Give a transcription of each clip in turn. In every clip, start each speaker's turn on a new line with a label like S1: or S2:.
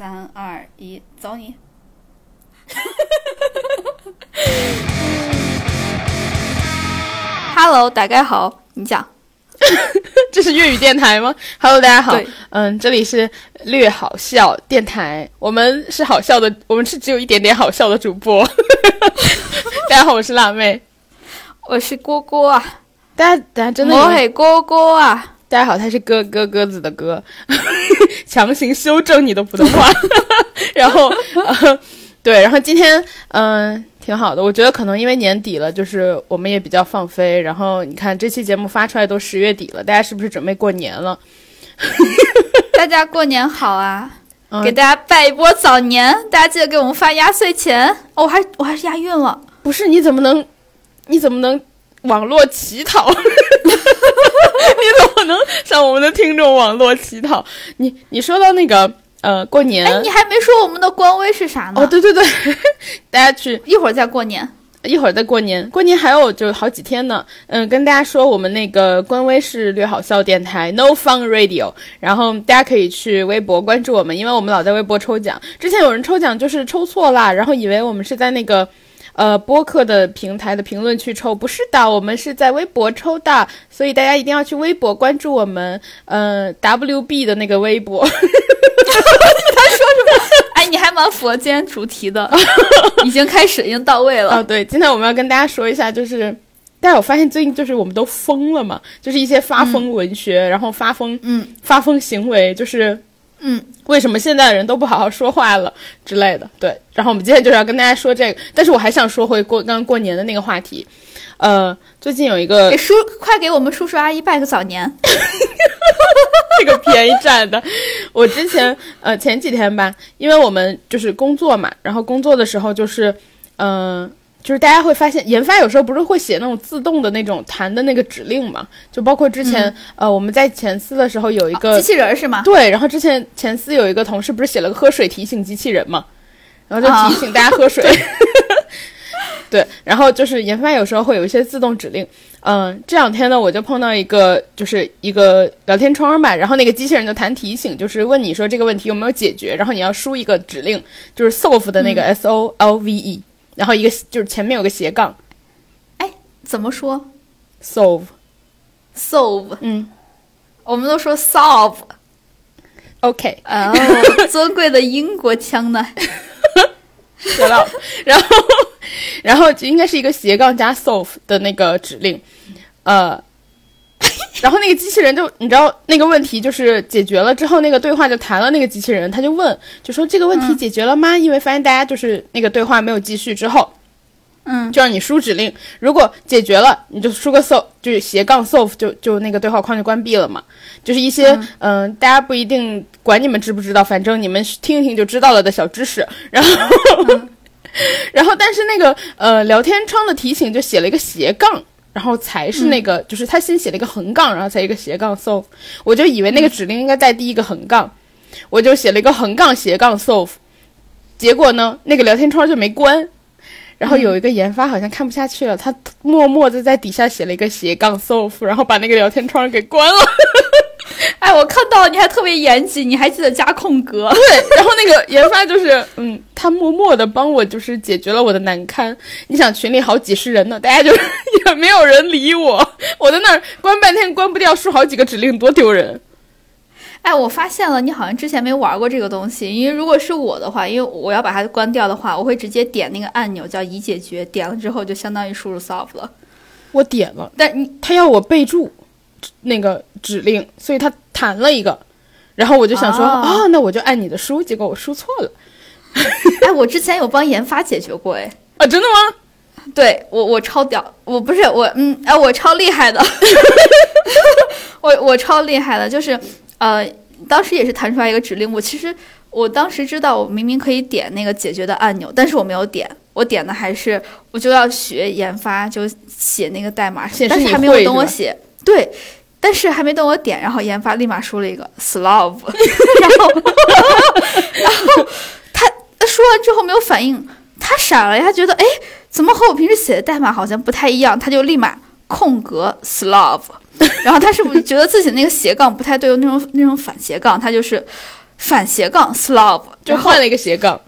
S1: 三二一，走你！Hello，大家好，你讲。
S2: 这是粤语电台吗？Hello，大家好
S1: 对，
S2: 嗯，这里是略好笑电台，我们是好笑的，我们是只有一点点好笑的主播。大家好，我是辣妹。
S1: 我是蝈蝈啊，
S2: 大家，大家真的以
S1: 我
S2: 为
S1: 系蝈蝈啊。
S2: 大家好，他是鸽鸽鸽子的鸽，强行修正你的普通话。然后，呃，对，然后今天，嗯、挺好的。我觉得可能因为年底了，就是我们也比较放飞。然后你看这期节目发出来都十月底了，大家是不是准备过年了？
S1: 大家过年好啊！
S2: 嗯
S1: 给大家拜一波早年，大家记得给我们发压岁钱。哦，我还我还是押韵了。
S2: 不是，你怎么能，你怎么能网络乞讨？你怎么能向我们的听众网络乞讨？你你说到那个呃过年，
S1: 哎，你还没说我们的官微是啥呢？
S2: 哦对对对，大家去
S1: 一会儿再过年。
S2: 一会儿再过年，过年还有就好几天呢。嗯，跟大家说，我们那个官微是略好笑电台 No Fun Radio，然后大家可以去微博关注我们，因为我们老在微博抽奖。之前有人抽奖就是抽错啦，然后以为我们是在那个。呃，播客的平台的评论区抽，不是的，我们是在微博抽的，所以大家一定要去微博关注我们，呃，WB 的那个微博。
S1: 他说什么 哎，你还蛮符合今天主题的，已经开始，已经到位了。
S2: 哦，对，今天我们要跟大家说一下，就是大家有发现最近就是我们都疯了嘛，就是一些发疯文学，然后发疯，
S1: 嗯，
S2: 发疯行为，就是
S1: 嗯，
S2: 为什么现在的人都不好好说话了之类的。对，然后我们今天就是要跟大家说这个，但是我还想说回过刚刚过年的那个话题，呃，最近有一个
S1: 给叔，快给我们叔叔阿姨拜个早年。
S2: 这个便宜占的。我之前呃前几天吧，因为我们就是工作嘛，然后工作的时候就是，嗯、就是大家会发现，研发有时候不是会写那种自动的那种弹的那个指令嘛，就包括之前、呃我们在前司的时候有一个、
S1: 机器人儿是吗？
S2: 对，然后之前前司有一个同事不是写了个喝水提醒机器人嘛，然后就提醒大家喝水。对，然后就是研发有时候会有一些自动指令，嗯，这两天呢我就碰到一个就是一个聊天窗吧，然后那个机器人就弹提醒，就是问你说这个问题有没有解决，然后你要输一个指令，就是 solve 的那个 S O L V E，、然后一个就是前面有个斜杠。
S1: 哎怎么说？Solve，？solve，
S2: 嗯。
S1: 我们都说 solve。
S2: ，OK，
S1: 哦，尊贵的英国腔呢？
S2: 学到了，然后，然后就应该是一个斜杠加 solve 的那个指令，呃，然后那个机器人就你知道那个问题就是解决了之后，那个对话就弹了，那个机器人他就问，就说这个问题解决了吗？因为发现大家就是那个对话没有继续之后，
S1: 嗯，
S2: 就让你输指令，如果解决了，你就输个 solve，就是斜杠 solve，就就那个对话框就关闭了嘛。就是一些嗯、大家不一定管你们知不知道，反正你们听一听就知道了的小知识。然后，然后但是那个呃聊天窗的提醒就写了一个斜杠。然后才是那个，就是他先写了一个横杠，然后才一个斜杠 solve，我就以为那个指令应该带第一个横杠，我就写了一个横杠斜杠 solve，结果呢，那个聊天窗就没关，然后有一个研发好像看不下去了，他默默的在底下写了一个斜杠 solve，然后把那个聊天窗给关了。
S1: 哎，我看到你还特别严谨，你还记得加空格。
S2: 对，然后那个研发就是，嗯，他默默的帮我就是解决了我的难堪。你想群里好几十人呢，大家就 也没有人理我，我在那儿关半天关不掉，输好几个指令，多丢人。
S1: 哎，我发现了，你好像之前没玩过这个东西。因为如果是我的话，因为我要把它关掉的话，我会直接点那个按钮叫已解决，点了之后就相当于输入 solve 了。
S2: 我点了，
S1: 但你
S2: 他要我备注那个指令，所以他弹了一个，然后我就想说，
S1: 哦。
S2: 啊、那我就按你的输，结果我输错了。
S1: 哎，我之前有帮研发解决过，哎，
S2: 啊，真的吗？
S1: 对我我超屌，我不是我嗯哎我超厉害的，我我超厉害的，就是呃当时也是弹出来一个指令，我其实我当时知道我明明可以点那个解决的按钮，但是我没有点，我点的还是我就要学研发就写那个代码但是
S2: 你
S1: 还没有等我写，对。但是还没等我点，然后研发立马输了一个 slove，然后然后他说完之后没有反应，他傻了，他觉得哎，怎么和我平时写的代码好像不太一样？他就立马空格 slove，然后他是不是觉得自己那个斜杠不太对，那种那种反斜杠，他就是反斜杠后
S2: 就换了一个斜杠。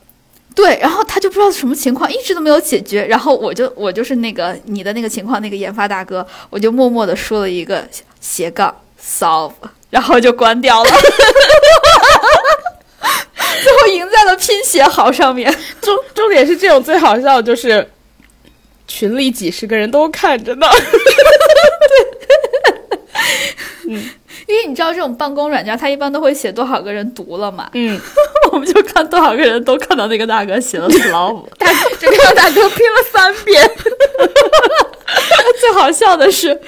S1: 对，然后他就不知道什么情况，一直都没有解决。然后我就我就是那个你的那个情况那个研发大哥，我就默默的说了一个斜杠 solve，然后就关掉了。最后赢在了拼写好上面。
S2: 重重点是这种最好笑，就是群里几十个人都看着呢。
S1: 因为你知道这种办公软件，它一般都会写多少个人读了嘛，
S2: 嗯，
S1: 我们就看多少个人都看到那个大哥写了 slob。
S2: 大这个大哥拼了三遍。
S1: 最好笑的是，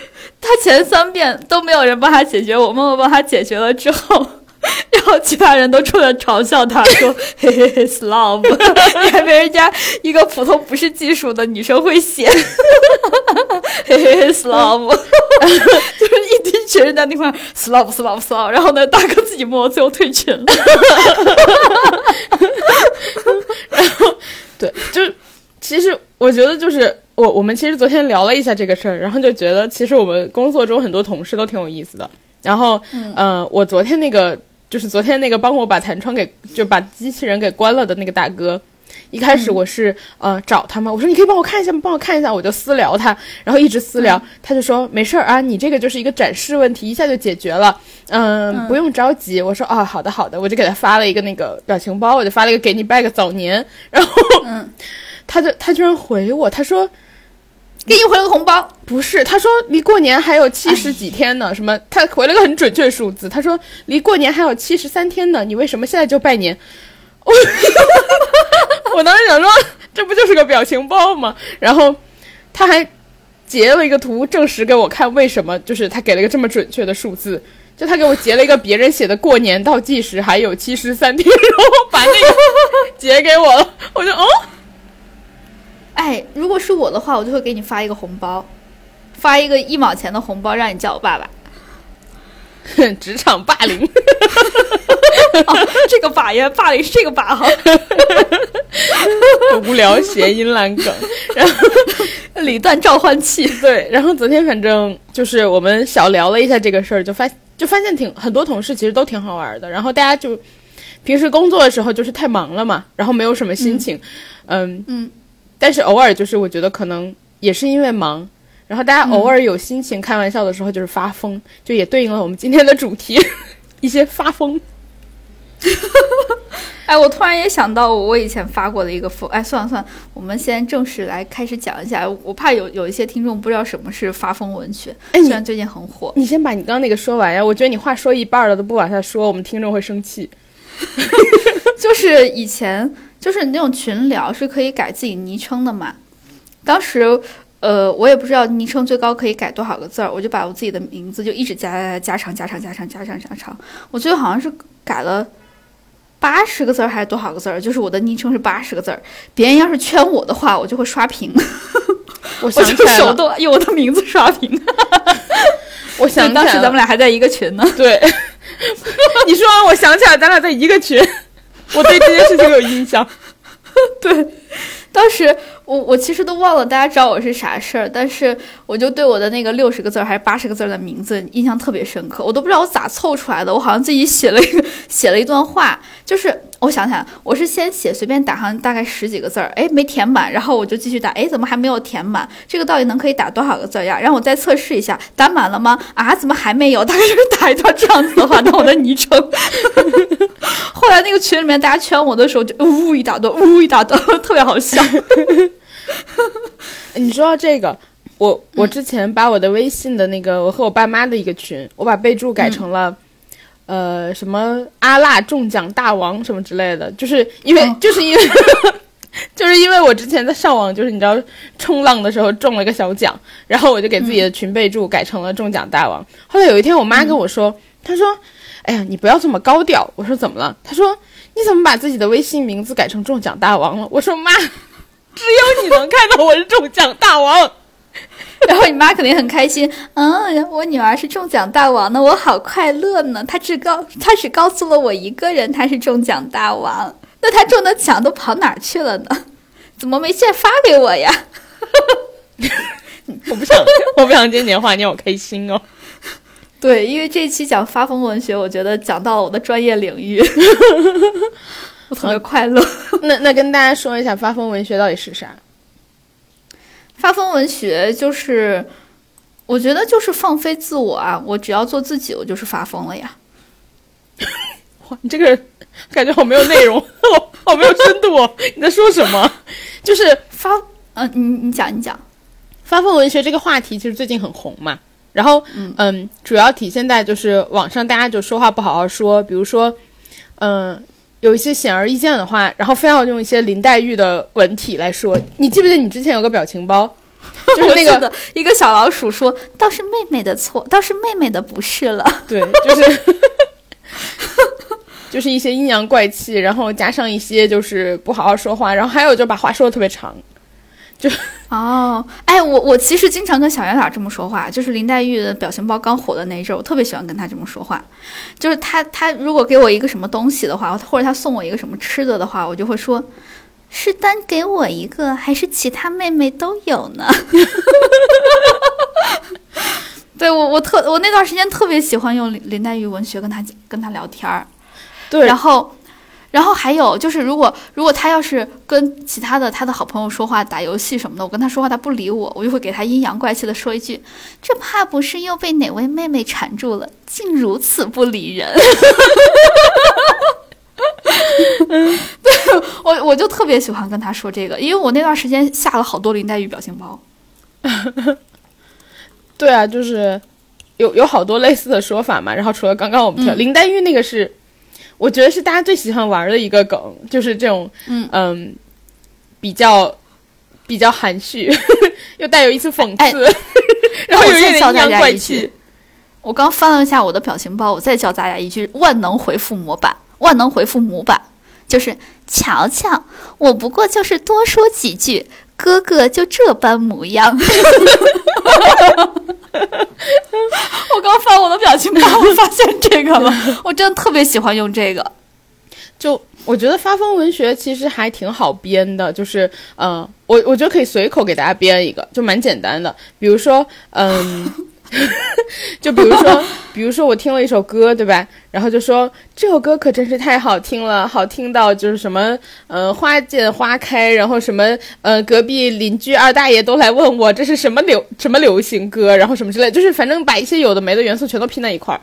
S1: 他前三遍都没有人帮他解决，我默默帮他解决了之后，然后其他人都出来嘲笑他说：“嘿嘿嘿，slob，你 还没人家一个普通不是技术的女生会写，嘿嘿嘿，slob，就是一堆群人在那块 slob slob slob，然后呢，大哥自己默默最后退群了。
S2: 然后对，就是其实我觉得就是我我们其实昨天聊了一下这个事儿，然后就觉得其实我们工作中很多同事都挺有意思的。然后，嗯、呃，我昨天那个就是昨天那个帮我把弹窗给就把机器人给关了的那个大哥，一开始我是、呃找他嘛，我说你可以帮我看一下吗？帮我看一下，我就私聊他，然后一直私聊，他就说没事儿啊，你这个就是一个展示问题，一下就解决了，嗯，不用着急。我说啊，好的好的，我就给他发了一个那个表情包，我就发了一个给你拜个早年，然后，
S1: 嗯，
S2: 他就他居然回我，他说。
S1: 给你回了个红包，
S2: 不是，他说离过年还有七十几天呢，什么？他回了个很准确的数字，他说离过年还有七十三天呢，你为什么现在就拜年？我 我当时想说，这不就是个表情包吗？然后他还截了一个图，证实给我看为什么，就是他给了一个这么准确的数字，就他给我截了一个别人写的过年倒计时还有七十三天，然后把那个 截给我了，我就哦。
S1: 哎，如果是我的话，我就会给你发一个红包，发一个一毛钱的红包，让你叫我爸爸。
S2: 职场霸凌，
S1: 哦、这个霸呀，霸凌是这个霸哈。
S2: 无聊谐音烂梗，然后
S1: 李诞召唤器。
S2: 对，然后昨天反正就是我们小聊了一下这个事儿，就发就发现挺很多同事其实都挺好玩的，然后大家就平时工作的时候就是太忙了嘛，然后没有什么心情，嗯
S1: 嗯。
S2: 但是偶尔就是我觉得可能也是因为忙，然后大家偶尔有心情开玩笑的时候就是发疯，就也对应了我们今天的主题，一些发疯。
S1: 哎，我突然也想到我以前发过的一个疯。哎，算了算了，我们先正式来开始讲一下。我怕有有一些听众不知道什么是发疯文学，
S2: 哎，
S1: 虽然最近很火。
S2: 你先把你刚刚那个说完呀，我觉得你话说一半了都不往下说，我们听众会生气。
S1: 就是以前。就是那种群聊是可以改自己昵称的嘛，当时，呃，我也不知道昵称最高可以改多少个字儿，我就把我自己的名字就一直加加长加长加长加长加长，我最后好像是改了八十个字儿还是多少个字儿，就是我的昵称是八十个字儿，别人要是圈我的话，我就会刷屏，
S2: 我想
S1: 就手动用我的名字刷屏，
S2: 我想
S1: 当时咱们俩还在一个群呢，
S2: 对，你说完我想起来咱俩在一个群。我对这件事情有印象，
S1: 对，当时我我其实都忘了大家知道我是啥事儿，但是我就对我的那个六十个字还是八十个字的名字印象特别深刻，我都不知道我咋凑出来的，我好像自己写了一个写了一段话，就是我想想，我是先写随便打上大概十几个字儿，哎没填满，然后我就继续打，哎怎么还没有填满？这个到底能可以打多少个字呀？让我再测试一下，打满了吗？啊怎么还没有？大概就是打一段这样子的话，当我的昵称。后来那个群里面大家圈我的时候，就呜一大段，呜一大段，特别好笑。
S2: 你说到这个，我我之前把我的微信的那个我和我爸妈的一个群，我把备注改成了，呃，什么阿辣中奖大王什么之类的，就是因为就是因为 就是因为我之前在上网，就是你知道冲浪的时候中了个小奖，然后我就给自己的群备注改成了中奖大王。后来有一天，我妈跟我说，她说。哎呀，你不要这么高调。我说怎么了？她说你怎么把自己的微信名字改成中奖大王了？我说妈，只有你能看到我是中奖大王。
S1: 然后你妈肯定很开心，嗯，我女儿是中奖大王呢，我好快乐呢。她只告她只告诉了我一个人，她是中奖大王。那她中的奖都跑哪儿去了呢？怎么没现发给我呀？
S2: 我不想，我不想接你的话，你好开心哦。
S1: 对，因为这期讲发疯文学，我觉得讲到了我的专业领域，我特别快乐。
S2: 那那跟大家说一下，发疯文学到底是啥？
S1: 发疯文学就是，我觉得就是放飞自我啊！我只要做自己，我就是发疯了呀。
S2: 哇，你这个人感觉好没有内容，好没有深度哦。你在说什么？就是
S1: 发，嗯，你你讲你讲，
S2: 发疯文学这个话题其实最近很红嘛。然后，嗯，主要体现在就是网上大家就说话不好好说，比如说，嗯，有一些显而易见的话，然后非要用一些林黛玉的文体来说。你记不记得你之前有个表情包，就是那个
S1: 一个小老鼠说：“倒是妹妹的错，倒是妹妹的不是了。”
S2: 对，就是，就是一些阴阳怪气，然后加上一些就是不好好说话，然后还有就把话说的特别长。就
S1: 哦，哎，我我其实经常跟小圆脸这么说话，就是林黛玉的表情包刚火的那一阵，我特别喜欢跟她这么说话。就是她她如果给我一个什么东西的话，或者她送我一个什么吃的的话，我就会说，是单给我一个，还是其他妹妹都有呢？对我我特我那段时间特别喜欢用林林黛玉文学跟她跟她聊天儿，
S2: 对，
S1: 然后。然后还有就是，如果如果他要是跟其他的他的好朋友说话、打游戏什么的，我跟他说话他不理我，我就会给他阴阳怪气的说一句：“这怕不是又被哪位妹妹缠住了，竟如此不理人。”对，我我就特别喜欢跟他说这个，因为我那段时间下了好多林黛玉表情包。
S2: 对啊，就是有有好多类似的说法嘛。然后除了刚刚我们听林黛玉那个是。我觉得是大家最喜欢玩的一个梗，就是这种，
S1: 嗯
S2: 嗯，比较比较含蓄，又带有一丝讽刺，然后有一点阴阳怪气。
S1: 我刚翻了一下我的表情包，我再教大家一句万能回复模板，万能回复模板就是瞧瞧，我不过就是多说几句，哥哥就这般模样。我刚翻我的表情包，我发现这个了。我真的特别喜欢用这个。
S2: 就我觉得发疯文学其实还挺好编的，就是嗯，我我觉得可以随口给大家编一个，就蛮简单的。比如说，嗯。就比如说，比如说我听了一首歌，对吧？然后就说这首歌可真是太好听了，好听到就是什么，呃，花见花开，然后什么，呃，隔壁邻居二大爷都来问我这是什么流什么流行歌，然后什么之类，就是反正把一些有的没的元素全都拼在一块儿。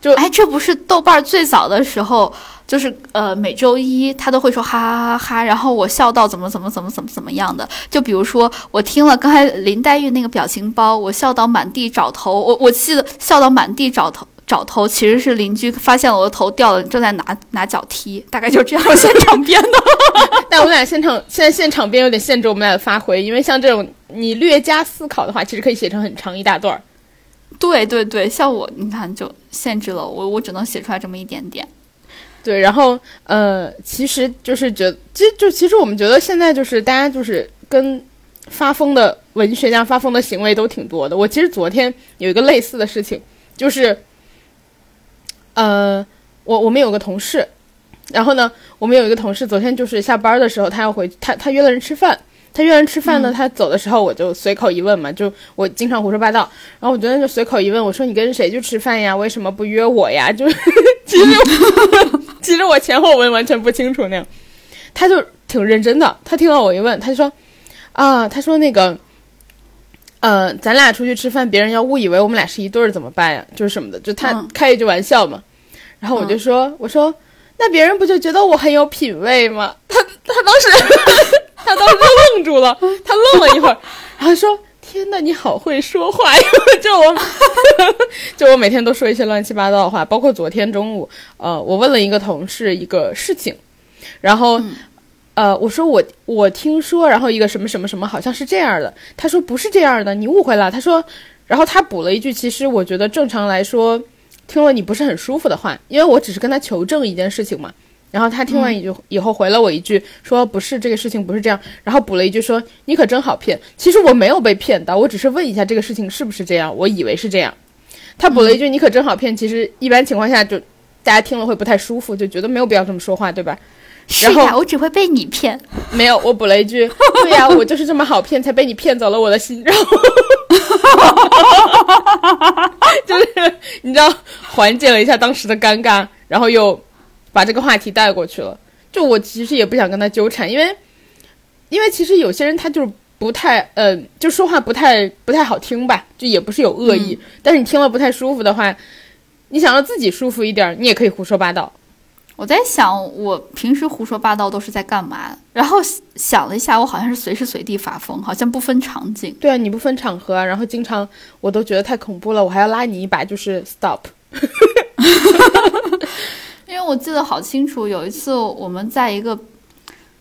S2: 就
S1: 哎，这不是豆瓣最早的时候。就是呃，每周一他都会说哈哈哈哈，然后我笑到怎么怎么怎么怎么怎么样的。就比如说，我听了刚才林黛玉那个表情包，我笑到满地找头。我我记得笑到满地找头找头，其实是邻居发现了我的头掉了，正在拿拿脚踢，大概就这样 现场编的。
S2: 但我们俩现场现在现场编有点限制我们俩的发挥，因为像这种你略加思考的话，其实可以写成很长一大段儿。
S1: 对对对，像我你看就限制了我，我只能写出来这么一点点。
S2: 对，然后呃，其实就是觉，其实就其实我们觉得现在就是大家就是跟发疯的文学家发疯的行为都挺多的。我其实昨天有一个类似的事情，就是呃，我我们有个同事，然后呢，我们有一个同事昨天就是下班的时候，他要回他他约了人吃饭。他约人吃饭呢，他走的时候我就随口一问嘛，就我经常胡说八道，然后我昨天就随口一问，我说你跟谁去吃饭呀？为什么不约我呀？就 其实 其实我前后文完全不清楚那样，他就挺认真的，他听到我一问，他就说啊，他说那个，呃，咱俩出去吃饭，别人要误以为我们俩是一对儿怎么办呀？就是什么的，就他开一句玩笑嘛，然后我就说，我说那别人不就觉得我很有品位吗？他他当时。他当时愣住了，他愣了一会儿，然后说：“天呐，你好会说话呀！” 就我，就我每天都说一些乱七八糟的话，包括昨天中午，呃，我问了一个同事一个事情，然后，呃，我说我我听说，然后一个什么什么什么好像是这样的，他说不是这样的，你误会了。他说，然后他补了一句，其实我觉得正常来说，听了你不是很舒服的话，因为我只是跟他求证一件事情嘛。然后他听完一句以后回了我一句说不是这个事情不是这样，然后补了一句说你可真好骗。其实我没有被骗到，我只是问一下这个事情是不是这样，我以为是这样。他补了一句你可真好骗。其实一般情况下就大家听了会不太舒服，就觉得没有必要这么说话，对吧？
S1: 是呀，我只会被你骗。
S2: 没有，我补了一句 对呀，我就是这么好骗才被你骗走了我的心。然后 就是你知道缓解了一下当时的尴尬，然后又把这个话题带过去了。就我其实也不想跟他纠缠，因为因为其实有些人他就是不太呃，就说话不太不太好听吧，就也不是有恶意，但是你听了不太舒服的话，你想让自己舒服一点，你也可以胡说八道。
S1: 我在想，我平时胡说八道都是在干嘛？然后想了一下，我好像是随时随地发疯，好像不分场景。
S2: 对啊，你不分场合，啊然后经常我都觉得太恐怖了，我还要拉你一把，就是 stop。
S1: 因为我记得好清楚，有一次我们在一个，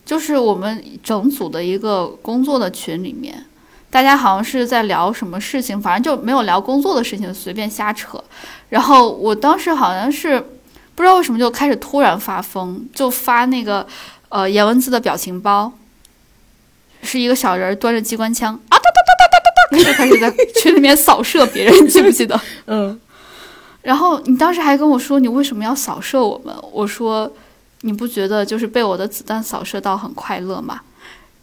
S1: 就是我们整组的一个工作的群里面，大家好像是在聊什么事情，反正就没有聊工作的事情，随便瞎扯。然后我当时好像是。不知道为什么就开始突然发疯，就发那个呃颜文字的表情包，是一个小人端着机关枪啊哒哒哒哒哒哒哒，就开始在 群里面扫射别人，记不记得？
S2: 嗯。
S1: 然后你当时还跟我说你为什么要扫射我们？我说你不觉得就是被我的子弹扫射到很快乐吗？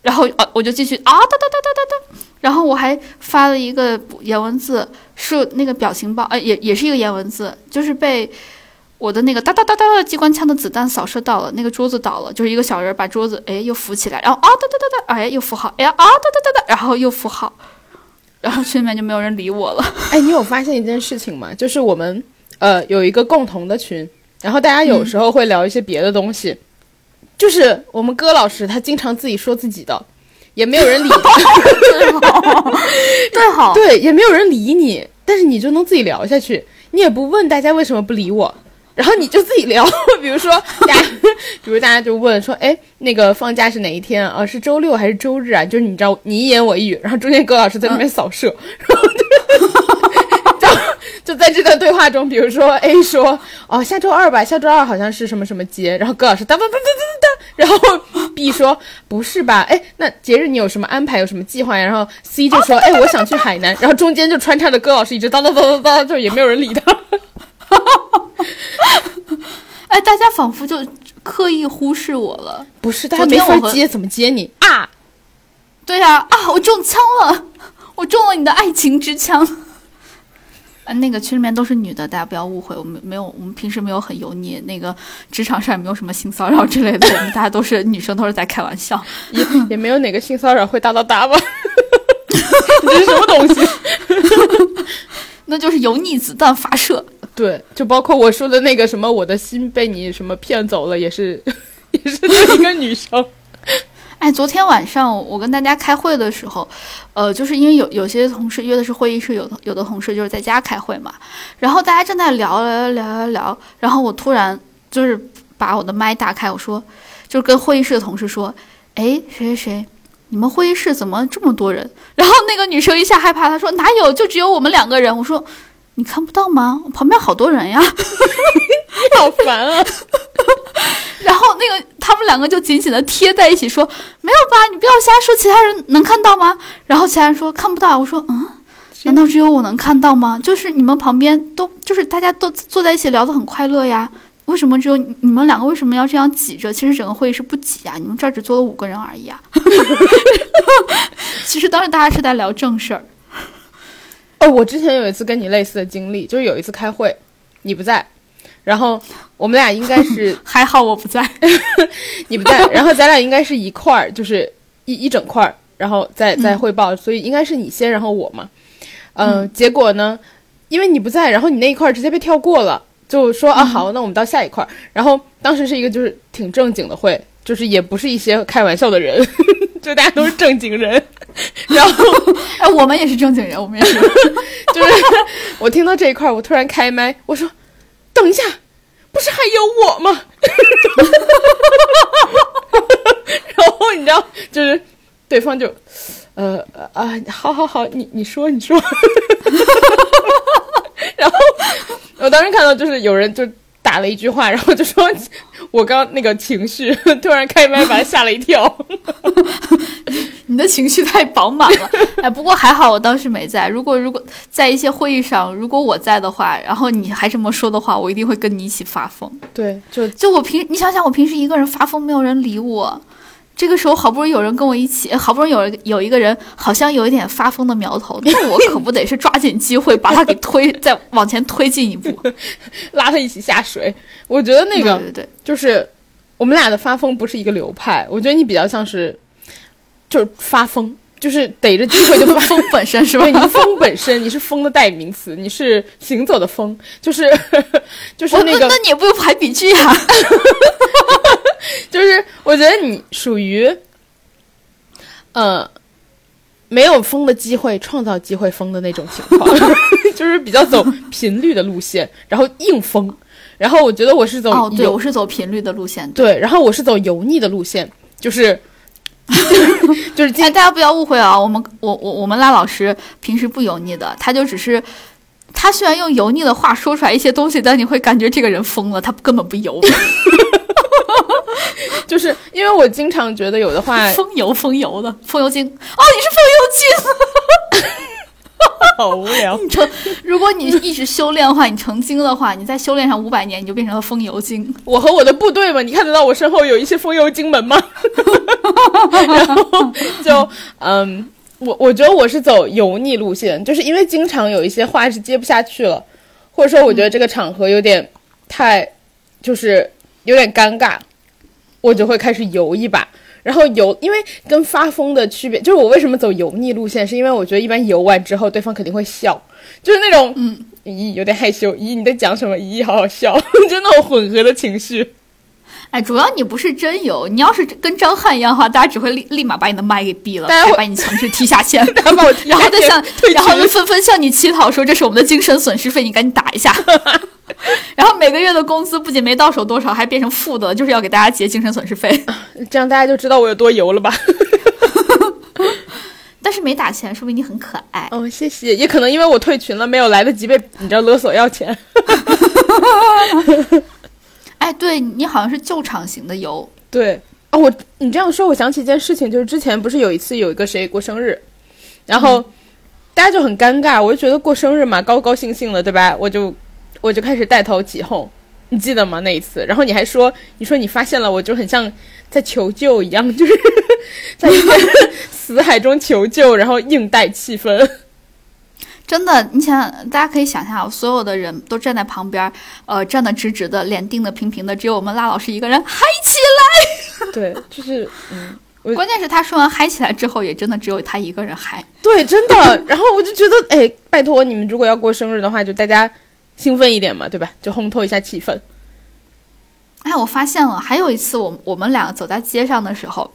S1: 然后啊我就继续啊哒哒哒哒哒哒，然后我还发了一个颜文字，是那个表情包，呃也也是一个颜文字，就是被。我的那个哒哒哒哒的机关枪的子弹扫射到了那个桌子倒了，就是一个小人把桌子哎又扶起来，然后啊哒哒哒哒哎又扶好，哎呀啊哒哒哒哒，然后又扶好，然后群里面就没有人理我了。
S2: 哎，你有发现一件事情吗？就是我们呃有一个共同的群，然后大家有时候会聊一些别的东西，就是我们戈老师他经常自己说自己的，也没有人理他，
S1: 对好
S2: 对也没有人理你，但是你就能自己聊下去，你也不问大家为什么不理我。然后你就自己聊，比如说大家，比如大家就问说，哎，那个放假是哪一天啊？是周六还是周日啊？就是你知道，你一言我一语，然后中间葛老师在那边扫射，然后就就在这段对话中，比如说 A 说，哦，下周二吧，下周二好像是什么什么节，然后葛老师哒哒哒哒哒哒，然后 B 说不是吧？哎，那节日你有什么安排？有什么计划呀？然后 C 就说，哎，我想去海南，然后中间就穿插着葛老师一直叨叨叨叨叨，就也没有人理他。
S1: 哈哈仿佛就刻意忽视我了。
S2: 不是，大家没法接，怎么接你啊？
S1: 对呀，啊，我中枪了，我中了你的爱情之枪。啊，那个群里面都是女的，大家不要误会，我们没有，我们平时没有很油腻，那个职场上也没有什么性骚扰之类的，我们大家都是女生，都是在开玩笑，
S2: 也也没有哪个性骚扰会哒哒哒吧？这是什么东西？
S1: 那就是油腻子弹发射。
S2: 对，就包括我说的那个什么，我的心被你什么骗走了，也是，也是一个女生。
S1: 哎，昨天晚上我跟大家开会的时候，呃，就是因为有有些同事约的是会议室，有的有的同事就是在家开会嘛。然后大家正在聊聊聊聊聊，然后我突然就是把我的麦打开，我说，就是跟会议室的同事说，哎，谁谁谁，你们会议室怎么这么多人？然后那个女生一下害怕，她说哪有，就只有我们两个人。我说。你看不到吗？我旁边好多人呀，
S2: 好烦啊！
S1: 然后那个他们两个就紧紧的贴在一起说：“没有吧？你不要瞎说，其他人能看到吗？”然后其他人说：“看不到。”我说：“嗯，难道只有我能看到吗？就是你们旁边都就是大家都坐在一起聊得很快乐呀，为什么只有你们两个为什么要这样挤着？其实整个会议室不挤啊，你们这儿只坐了五个人而已啊。其实当时大家是在聊正事儿。”
S2: 哦，我之前有一次跟你类似的经历，就是有一次开会，你不在，然后我们俩应该是
S1: 还好我不在，
S2: 你不在，然后咱俩应该是一块儿，就是一一整块儿，然后再再汇报，所以应该是你先，然后我嘛，嗯，结果呢，因为你不在，然后你那一块儿直接被跳过了，就说啊好，那我们到下一块儿，然后当时是一个就是挺正经的会，就是也不是一些开玩笑的人，就大家都是正经人。然后，
S1: 哎，我们也是正经人，我们也是，
S2: 就是我听到这一块，我突然开麦，我说：“等一下，不是还有我吗？” 然后你知道，就是对方就，呃啊，好好好，你你说你说，然后我当时看到就是有人就。打了一句话，然后就说：“我刚那个情绪 突然开麦，把他吓了一跳。
S1: 你的情绪太饱满了。哎，不过还好我当时没在。如果如果在一些会议上，如果我在的话，然后你还这么说的话，我一定会跟你一起发疯。
S2: 对，就
S1: 就我平，你想想，我平时一个人发疯，没有人理我，这个时候好不容易有人跟我一起，好不容易有有一个人好像有一点发疯的苗头，那我可不得是抓紧机会把他给推，再往前推进一步，
S2: 拉他一起下水。我觉得那个
S1: 对对对，
S2: 就是我们俩的发疯不是一个流派。我觉得你比较像是就是发疯，就是逮着机会就发
S1: 疯本身是吧？
S2: 对，你疯本身，你是疯的代名词，你是行走的疯，就是 就是
S1: 哦
S2: 那个
S1: 那你也不用排比句啊。
S2: 就是我觉得你属于，呃，没有疯的机会，创造机会疯的那种情况，就是比较走频率的路线，然后硬疯。然后我觉得我是走
S1: 哦，对，我是走频率的路线。
S2: 对，然后我是走油腻的路线，就是 就是
S1: 哎，大家不要误会啊，我们我我我们拉老师平时不油腻的，他就只是。他虽然用油腻的话说出来一些东西，但你会感觉这个人疯了，他根本不油，
S2: 就是因为我经常觉得有的话
S1: 风油风油的风油精。哦，你是风油精。
S2: 好无聊。
S1: 你成，如果你一直修炼的话，你成精的话，你再修炼上五百年，你就变成了风油精。
S2: 我和我的部队们，你看得到我身后有一些风油精们吗？然后就嗯。我我觉得我是走油腻路线，就是因为经常有一些话是接不下去了，或者说我觉得这个场合有点太，就是有点尴尬，我就会开始游一把。然后游，因为跟发疯的区别，就是我为什么走油腻路线，是因为我觉得一般游完之后，对方肯定会笑，就是那种
S1: 嗯，
S2: 咦有点害羞，咦你在讲什么，咦好好笑，就那种混合的情绪。
S1: 哎，主要你不是真油，你要是跟张翰一样的话，大家只会立立马把你的麦给闭了，
S2: 大家会
S1: 还把你强制踢下线，
S2: 大家把我踢
S1: 然后再向，然后就纷纷向你乞讨说这是我们的精神损失费，你赶紧打一下。然后每个月的工资不仅没到手多少，还变成负的，就是要给大家结精神损失费。
S2: 这样大家就知道我有多油了吧？
S1: 但是没打钱，说明你很可爱。
S2: 哦，谢谢。也可能因为我退群了，没有来得及被你知道勒索要钱。
S1: 哎，对你好像是救场型的油，
S2: 对哦，我你这样说，我想起一件事情，就是之前不是有一次有一个谁过生日，然后、大家就很尴尬，我就觉得过生日嘛，高高兴兴的，对吧？我就我就开始带头起哄，你记得吗？那一次，然后你还说，你说你发现了，我就很像在求救一样，就是 在一片死海中求救，然后硬带气氛。
S1: 真的，你想，大家可以想象，所有的人都站在旁边，呃，站得直直的，脸定得平平的，只有我们拉老师一个人嗨起来
S2: 对，就是嗯。
S1: 关键是他说完嗨起来之后，也真的只有他一个人嗨。
S2: 对，真的。然后我就觉得，哎，拜托你们，如果要过生日的话，就大家兴奋一点嘛，对吧？就烘托一下气氛。
S1: 哎，我发现了，还有一次我，我们两个走在街上的时候，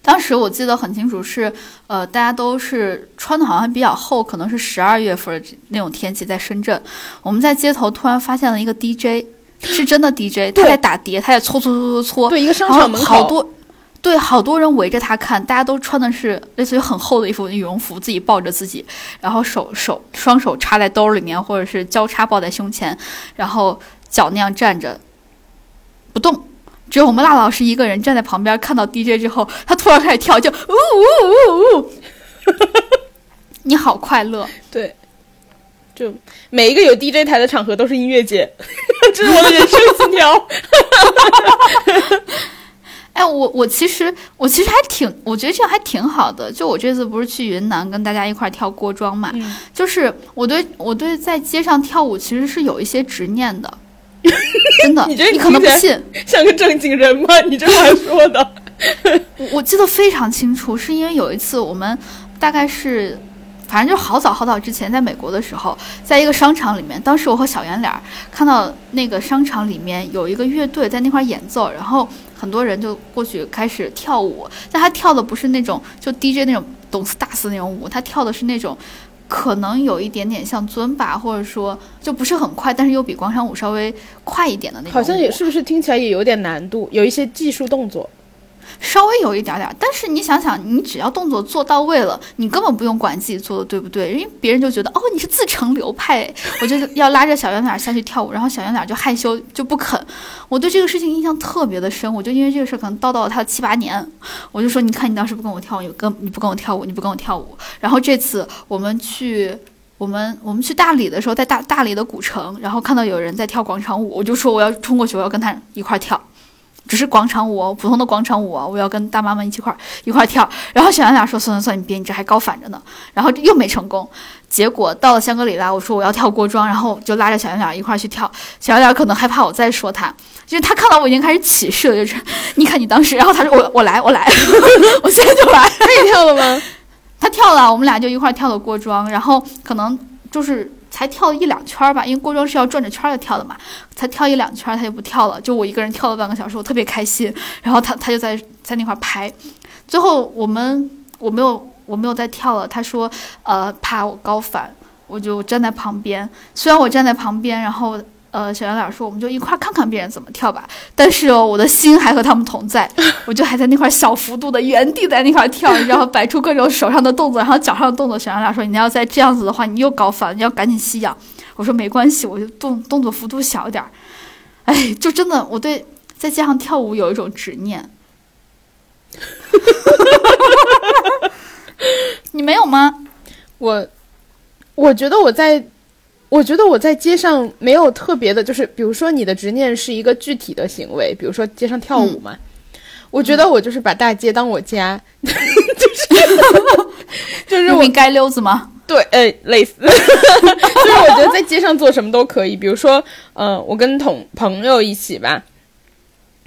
S1: 当时我记得很清楚是，呃，大家都是穿的好像比较厚，可能是十二月份那种天气，在深圳，我们在街头突然发现了一个 DJ，是真的 DJ，他在打碟，他在搓搓搓搓搓，
S2: 对，一个商场门口，
S1: 好多。对，好多人围着他看，大家都穿的是类似于很厚的衣服羽绒服，自己抱着自己，然后手手双手插在兜里面，或者是交叉抱在胸前，然后脚那样站着不动。只有我们辣老师一个人站在旁边，看到 DJ 之后，他突然开始跳，就呜呜呜呜，你好快乐。
S2: 对，就每一个有 DJ 台的场合都是音乐节，这是我的人生信条。
S1: 哎，我我其实我其实还挺，我觉得这样还挺好的。就我这次不是去云南跟大家一块儿跳锅庄嘛，
S2: 嗯
S1: 就是我对我对在街上跳舞其实是有一些执念的，真的，
S2: 你这
S1: 可能不信。
S2: 像个正经人吗？你这话说的。
S1: 我我记得非常清楚，是因为有一次我们大概是，反正就好早好早之前，在美国的时候，在一个商场里面，当时我和小圆脸儿看到那个商场里面有一个乐队在那块儿演奏，然后很多人就过去开始跳舞，但他跳的不是那种就 DJ 那种懂斯大斯那种舞，他跳的是那种。可能有一点点像尊吧，或者说就不是很快，但是又比广场舞稍微快一点的那种。
S2: 好像也是不是听起来也有点难度，有一些技术动作。
S1: 稍微有一点点，但是你想想，你只要动作做到位了，你根本不用管自己做的对不对，因为别人就觉得哦你是自成流派，我就要拉着小圆脸下去跳舞，然后小圆脸就害羞就不肯。我对这个事情印象特别的深，我就因为这个事儿可能叨叨了他七八年，我就说你看你当时不跟我跳舞，你跟你不跟我跳舞，你不跟我跳舞，然后这次我们去。我们我们去大理的时候，在大大理的古城，然后看到有人在跳广场舞，我就说我要冲过去，我要跟他一块儿跳。只是广场舞哦，普通的广场舞哦，我要跟大妈们一起块儿一块儿跳。然后小圆脸说：“算算算，你别，你这还高反着呢。”然后又没成功。结果到了香格里拉，我说我要跳锅庄，然后就拉着小圆脸一块儿去跳。小圆脸可能害怕我再说他，就是他看到我已经开始起势了，就是你看你当时，然后他说我我来我来，我现在就来。
S2: 他也跳了吗？
S1: 他跳了，我们俩就一块儿跳了锅庄，然后可能就是才跳了一两圈儿吧，因为锅庄是要转着圈儿的跳的嘛，才跳一两圈儿他就不跳了，就我一个人跳了半个小时，我特别开心。然后他他就在在那块儿拍，最后我们我没有我没有再跳了，他说呃怕我高反，我就站在旁边，虽然我站在旁边，然后。呃，小圆脸说：“我们就一块儿看看别人怎么跳吧。”但是哦，我的心还和他们同在，我就还在那块小幅度的原地在那块跳，然后摆出各种手上的动作，然后脚上的动作。小圆脸说：“你要再这样子的话，你又搞反，你要赶紧吸氧。”我说：“没关系，我就动动作幅度小一点儿。”哎，就真的，我对在街上跳舞有一种执念。你没有吗？
S2: 我，我觉得我在。我觉得我在街上没有特别的，就是比如说你的执念是一个具体的行为，比如说街上跳舞嘛。我觉得我就是把大街当我家，就 是就是我
S1: 街溜子吗？
S2: 对，呃，类似。就是我觉得在街上做什么都可以，比如说，嗯，我跟同朋友一起吧，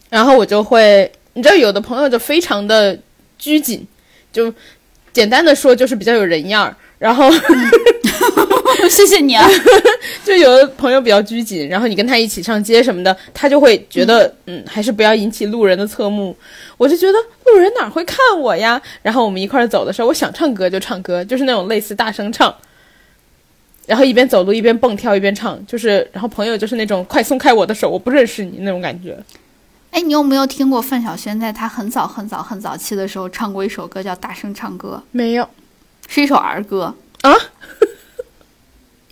S2: 然后我就会，你知道，有的朋友就非常的拘谨，就简单的说就是比较有人样儿，然后。
S1: 谢谢你啊！
S2: 就有的朋友比较拘谨，然后你跟他一起上街什么的，他就会觉得，嗯，还是不要引起路人的侧目。我就觉得路人哪会看我呀？然后我们一块儿走的时候，我想唱歌就唱歌，就是那种类似大声唱，然后一边走路一边蹦跳一边唱，就是，然后朋友就是那种快松开我的手，我不认识你那种感觉。
S1: 哎，你有没有听过范晓萱在她很早很早很早期的时候唱过一首歌叫《大声唱歌》？
S2: 没有，
S1: 是一首儿歌
S2: 啊。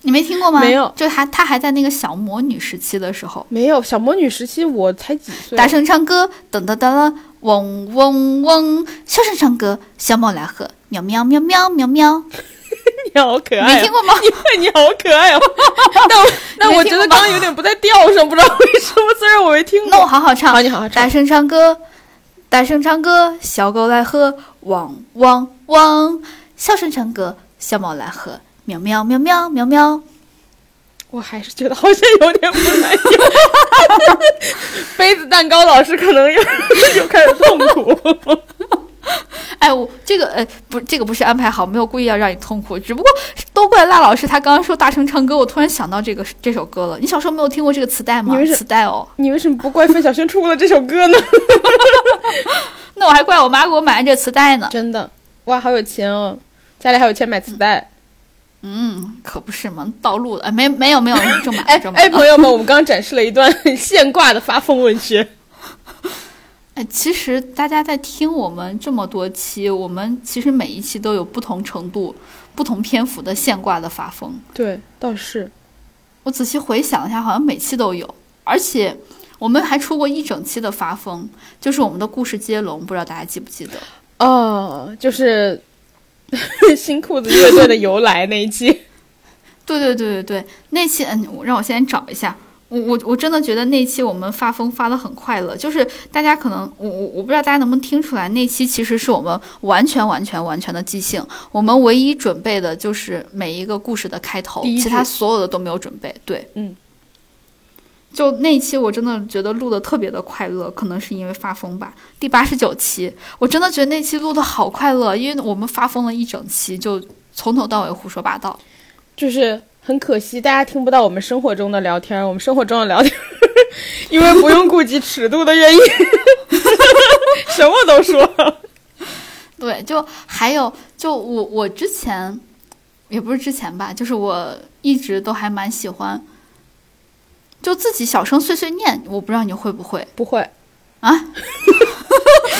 S1: 你没听过吗？
S2: 没有，
S1: 就还他还在那个小魔女时期的时候。
S2: 没有小魔女时期，我才几岁。
S1: 大声唱歌，噔噔噔，嗡嗡嗡，小声唱歌，小猫来喝，喵喵喵喵喵喵。
S2: 你好可爱。
S1: 没听过吗？
S2: 你你好可爱哦。那我那我觉得刚刚有点不在调上，不知道为什么。虽然我没听过。
S1: 那我好好唱。
S2: 好，你好好唱。
S1: 大声唱歌，大声唱歌，小狗来喝，汪汪汪，小声唱歌，小猫来喝。喵喵喵喵喵喵，
S2: 我还是觉得好像有点不太听。杯子蛋糕老师可能又又开始痛苦。
S1: 哎，我这个呃不，这个不是安排好，没有故意要让你痛苦，只不过都怪辣老师，他刚刚说大声唱歌，我突然想到这个这首歌了。你小时候没有听过这个磁带吗？磁带哦。
S2: 你为什么不怪范晓萱出了这首歌呢？
S1: 那我还怪我妈给我买的这磁带呢。
S2: 真的，哇，好有钱哦，家里还有钱买磁带。
S1: 嗯，可不是嘛，道路的，哎，没没有没有 正版，
S2: 哎哎，朋友们，我们刚刚展示了一段 现挂的发疯文学。
S1: 哎，其实大家在听我们这么多期，我们其实每一期都有不同程度、不同篇幅的现挂的发疯。
S2: 对，倒是。
S1: 我仔细回想一下，好像每期都有，而且我们还出过一整期的发疯，就是我们的故事接龙，不知道大家记不记得？
S2: 哦，就是。新裤子乐队的由来那一期，
S1: 对对对对对，那期嗯，让我先找一下。我我我真的觉得那期我们发疯发的很快乐，就是大家可能我我我不知道大家能不能听出来，那期其实是我们完全完全完全的即兴，我们唯一准备的就是每一个故事的开头，其他所有的都没有准备。对，
S2: 嗯。
S1: 就那期我真的觉得录的特别的快乐，可能是因为发疯吧。第八十九期，我真的觉得那期录的好快乐，因为我们发疯了一整期，就从头到尾胡说八道。
S2: 就是很可惜，大家听不到我们生活中的聊天，我们生活中的聊天，因为不用顾及尺度的原因，什么都说。
S1: 对，就还有，就我我之前也不是之前吧，就是我一直都还蛮喜欢。就自己小声碎碎念，我不知道你会不会？
S2: 不会，
S1: 啊？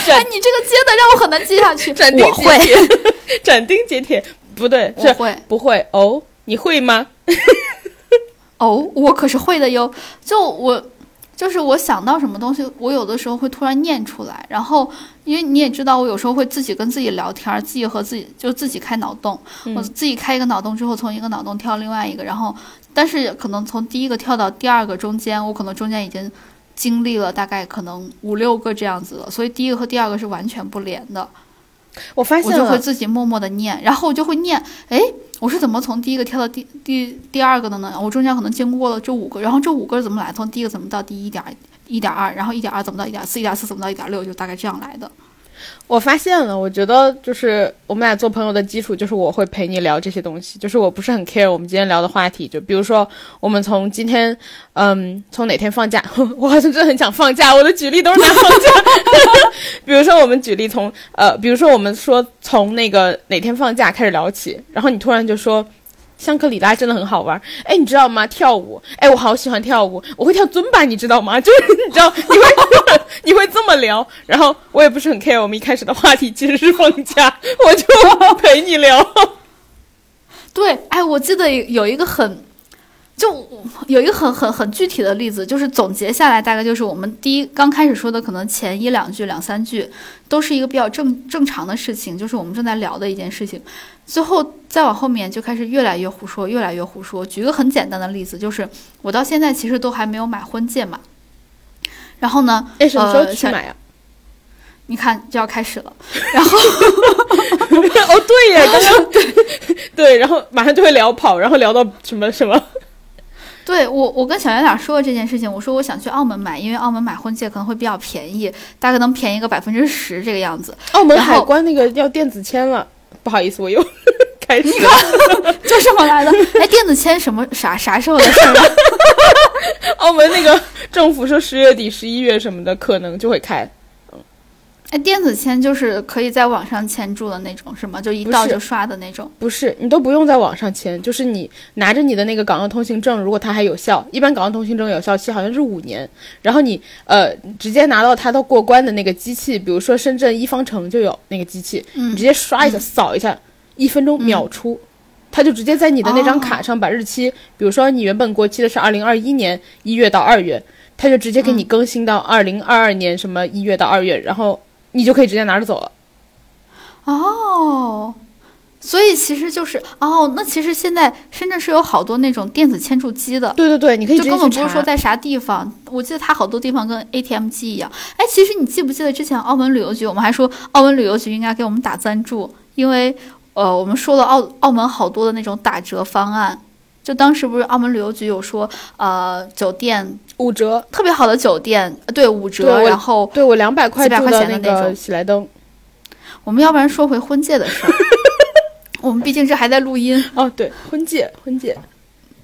S1: 哎，你这个接的让我很难接下去。
S2: 我会，斩钉截铁，不对，
S1: 我会，
S2: 不会哦？你会吗？
S1: 哦，我可是会的哟。就我，就是我想到什么东西，我有的时候会突然念出来。然后，因为你也知道，我有时候会自己跟自己聊天，自己和自己就自己开脑洞。我自己开一个脑洞之后，从一个脑洞跳另外一个，然后。但是可能从第一个跳到第二个中间，我可能中间已经经历了大概可能五六个这样子了，所以第一个和第二个是完全不连的。
S2: 我发现
S1: 我就会，自己默默的念，然后我就会念，哎，我是怎么从第一个跳到第第第二个的呢？我中间可能经过了这五个，然后这五个是怎么来？从第一个怎么到第一点一点二，然后一点二怎么到一点四，一点四怎么到一点六，就大概这样来的。
S2: 我发现了，我觉得就是我们俩做朋友的基础就是我会陪你聊这些东西，就是我不是很 care 我们今天聊的话题，就比如说我们从今天，嗯，从哪天放假，我好像真的很想放假，我的举例都是拿放假，比如说我们举例从呃，比如说我们说从那个哪天放假开始聊起，然后你突然就说。香格里拉真的很好玩，哎，你知道吗？跳舞，哎，我好喜欢跳舞，我会跳尊巴，你知道吗？就是你知道，你会 你会这么聊，然后我也不是很 care。我们一开始的话题其实是放假，我就陪你聊。
S1: 对，哎，我记得有一个很，就有一个很很很具体的例子，就是总结下来，大概就是我们第一刚开始说的，可能前一两句、两三句都是一个比较正正常的事情，就是我们正在聊的一件事情。最后再往后面就开始越来越胡说，越来越胡说。举个很简单的例子，就是我到现在其实都还没有买婚戒嘛。然后呢，
S2: 哎，什么时候去
S1: 呃
S2: 买啊？
S1: 你看就要开始了，然后
S2: 哦，对耶，刚刚对 对，然后马上就会聊跑，然后聊到什么什么。
S1: 对我，我跟小圆脸说了这件事情，我说我想去澳门买，因为澳门买婚戒可能会比较便宜，大概能便宜个百分之十这个样子。
S2: 澳门海关那个要电子签了，不好意思，我又开始了。
S1: 就这么来的。哎，电子签什么啥啥时候的事儿啊？
S2: 澳门那个政府说十月底、十一月什么的可能就会开。
S1: 哎，电子签就是可以在网上签注的那种，是吗？就一到就刷的那种。
S2: 不是，你都不用在网上签，就是你拿着你的那个港澳通行证，如果它还有效，一般港澳通行证有效期好像是五年，然后你呃直接拿到它的过关的那个机器，比如说深圳一方城就有那个机器，你
S1: 嗯
S2: 直接刷一下、扫一下，一分钟秒出，它就直接在你的那张卡上把日期，比如说你原本过期的是二零二一年一月到二月，他就直接给你更新到二零二二年什么一月到二月，然后你就可以直接拿着走了。
S1: 哦，所以其实就是哦，那其实现在深圳是有好多那种电子签注机的。
S2: 对对对，你可以
S1: 就根本不是说。在啥地方，我记得它好多地方跟 ATM 机一样。哎，其实你记不记得之前澳门旅游局，我们还说澳门旅游局应该给我们打赞助，因为呃，我们说了澳澳门好多的那种打折方案。就当时不是澳门旅游局有说，呃，酒店
S2: 五折，
S1: 特别好的酒店，呃对五折，然后
S2: 对我两百块
S1: 几百块钱的那种
S2: 喜来登。
S1: 我们要不然说回婚戒的事儿，我们毕竟这还在录音。
S2: 哦，对，婚戒，婚戒，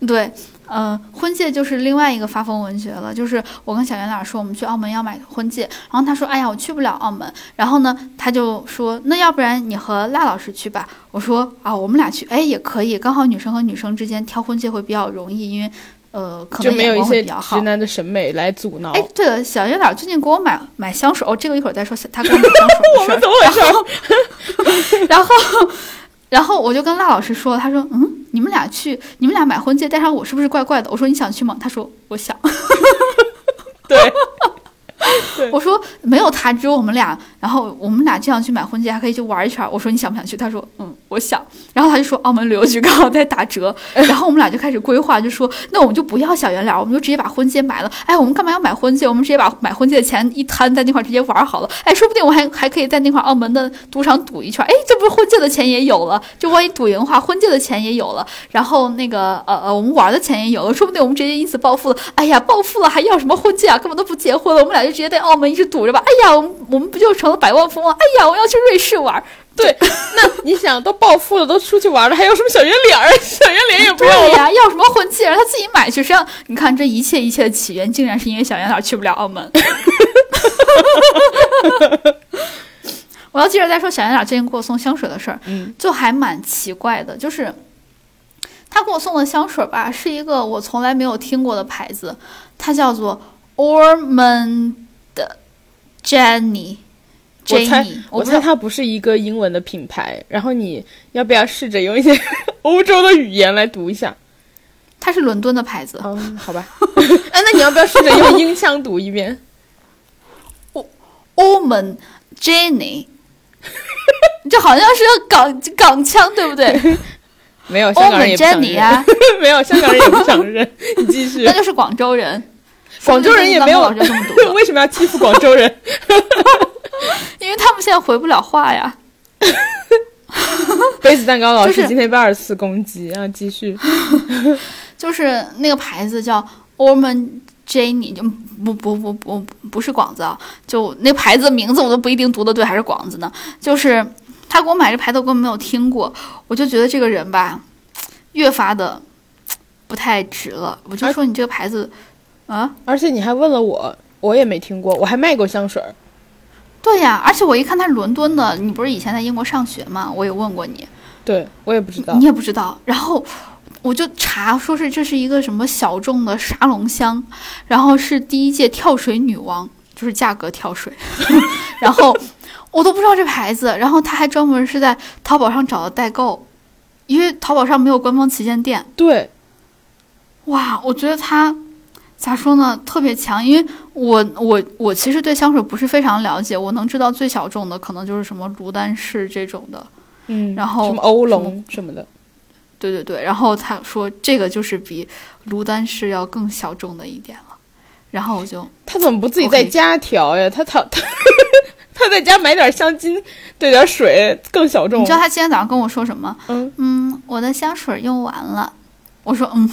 S1: 对，呃，婚戒就是另外一个发疯文学了。就是我跟小圆脸说，我们去澳门要买婚戒，然后他说：“哎呀，我去不了澳门。”然后呢，他就说：“那要不然你和赖老师去吧。”我说：“啊，我们俩去，哎，也可以，刚好女生和女生之间挑婚戒会比较容易，因为呃，可能眼光会
S2: 就没有一些
S1: 比较好
S2: 直。男的审美来阻挠。
S1: 哎，对了，小圆脸最近给我买买香水，哦，这个一会儿再说。他给我买香水的事儿。
S2: 怎么回事？
S1: 然后，然后我就跟赖老师说，他说，嗯，你们俩去，你们俩买婚戒带上我是不是怪怪的？我说你想去吗？他说我想。
S2: 对，
S1: 我说没有他，只有我们俩。然后我们俩这样去买婚戒，还可以去玩一圈。我说你想不想去？他说嗯，我想。然后他就说澳门旅游局刚好在打折，然后我们俩就开始规划，就说那我们就不要小圆脸，我们就直接把婚戒买了。哎，我们干嘛要买婚戒？我们直接把买婚戒的钱一摊在那块直接玩好了。哎，说不定我还还可以在那块澳门的赌场赌一圈。哎，这不是婚戒的钱也有了？就万一赌赢的话，婚戒的钱也有了，然后那个呃呃，我们玩的钱也有了，说不定我们直接因此暴富了。哎呀，暴富了还要什么婚戒啊？根本都不结婚了，我们俩就直接在澳门一直堵着吧。哎呀，我们我们不就成了百万富翁？哎呀，我要去瑞士玩。
S2: 对，那你想都暴富了，都出去玩了，还要什么小圆脸儿？小圆脸也不要了。
S1: 对呀，要什么婚戒？让他自己买去。实际上，你看这一切一切的起源，竟然是因为小圆脸去不了澳门。我要接着再说小圆脸最近给我送香水的事儿，
S2: 嗯，
S1: 就还蛮奇怪的，就是他给我送的香水吧，是一个我从来没有听过的牌子，它叫做 Ormond Jenny。
S2: 我猜我猜它不是一个英文的品牌。然后你要不要试着用一些 欧洲的语言来读一下？
S1: 它是伦敦的牌子。
S2: 嗯，好吧。哎，那你要不要试着用英腔读一遍？
S1: Ormond Jenny，这好像是个港港腔，对不对
S2: 没有，香港人也不想认。
S1: Jenny 啊，
S2: 没有，香港人也不想认。你继续
S1: 那。就是广州人。
S2: 广州人也没有
S1: 老师这么读的，
S2: 为什么要欺负广州人？
S1: 因为他们现在回不了话呀。
S2: 杯子蛋糕老师今天被二次攻击啊！继续，
S1: 就是那个牌子叫 Orman Jenny，就不不不不不是广子啊，就那牌子名字我都不一定读的对，还是广子呢。就是他给我买这牌子，我根本没有听过，我就觉得这个人吧，越发的不太值了。我就说你这个牌子，啊，
S2: 而且你还问了我，我也没听过，我还卖过香水儿。
S1: 对呀，而且我一看它是伦敦的，你不是以前在英国上学吗？我有问过你，
S2: 对我也不知道
S1: 你，也不知道。然后我就查，说是这是一个什么小众的沙龙香，然后是第一届跳水女王，就是价格跳水。然后我都不知道这牌子，然后他还专门是在淘宝上找的代购，因为淘宝上没有官方旗舰店。
S2: 对，
S1: 哇，我觉得他咋说呢，特别强。因为我我我其实对香水不是非常了解，我能知道最小众的可能就是什么卢丹氏这种的。
S2: 嗯，
S1: 然后
S2: 什么欧龙什么的，
S1: 对对对，然后他说这个就是比卢丹氏要更小众的一点了，然后我就
S2: 他怎么不自己在家调呀？他他他 他在家买点香精，兑点水，更小众。
S1: 你知道他今天早上跟我说什么？
S2: 嗯
S1: 嗯，我的香水用完了。我说嗯，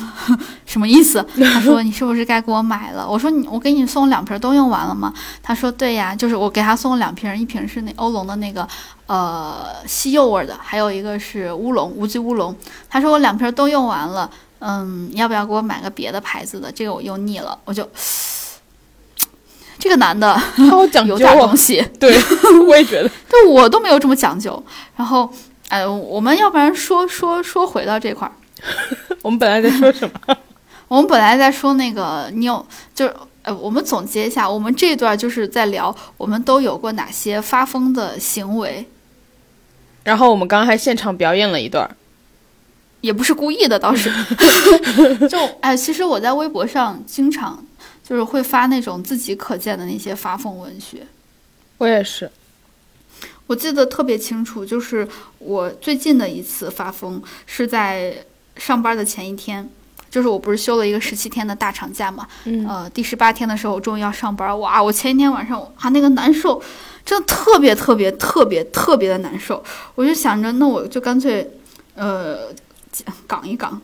S1: 什么意思？他说你是不是该给我买了？我说你我给你送两瓶都用完了吗？他说对呀，就是我给他送了两瓶，一瓶是那欧龙的那个呃西柚味儿的，还有一个是乌龙无机乌龙。他说我两瓶都用完了，嗯，要不要给我买个别的牌子的？这个我用腻了，我就这个男的
S2: 讲
S1: 有
S2: 究啊
S1: 点东！西。
S2: 对，我也觉得。
S1: 对我都没有这么讲究。然后，哎，我们要不然说说说回到这块儿，
S2: 我们本来在说什么？
S1: 我们本来在说那个你有就是。呃，我们总结一下，我们这一段就是在聊我们都有过哪些发疯的行为，
S2: 然后我们刚刚还现场表演了一段。
S1: 也不是故意的，倒是。就哎，其实我在微博上经常就是会发那种自己可见的那些发疯文学，
S2: 我也是，
S1: 我记得特别清楚，就是我最近的一次发疯是在上班的前一天，就是我不是休了一个十七天的大长假嘛，
S2: 嗯
S1: 呃，第十八天的时候我终于要上班，哇，我前一天晚上啊那个难受，真的特别特别特别特别的难受，我就想着那我就干脆，呃。讲一讲，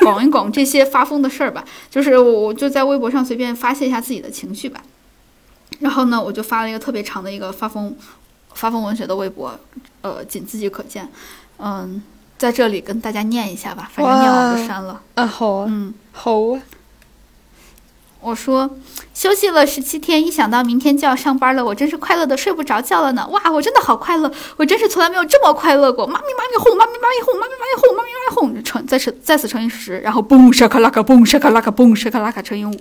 S1: 讲一讲这些发疯的事儿吧，就是我我就在微博上随便发泄一下自己的情绪吧。然后呢，我就发了一个特别长的一个发疯发疯文学的微博，呃，仅自己可见。嗯，在这里跟大家念一下吧，反正念完就删了。
S2: 啊，好啊，
S1: 嗯，
S2: 好啊，
S1: 我说休息了十七天，一想到明天就要上班了，我真是快乐的睡不着觉了呢。哇，我真的好快乐，我真是从来没有这么快乐过。妈咪妈咪哄，妈咪妈咪哄，妈咪妈咪哄，妈咪妈咪哄，乘再次再次乘以十，然后嘣沙卡拉卡嘣沙卡拉卡嘣沙卡拉卡乘以五，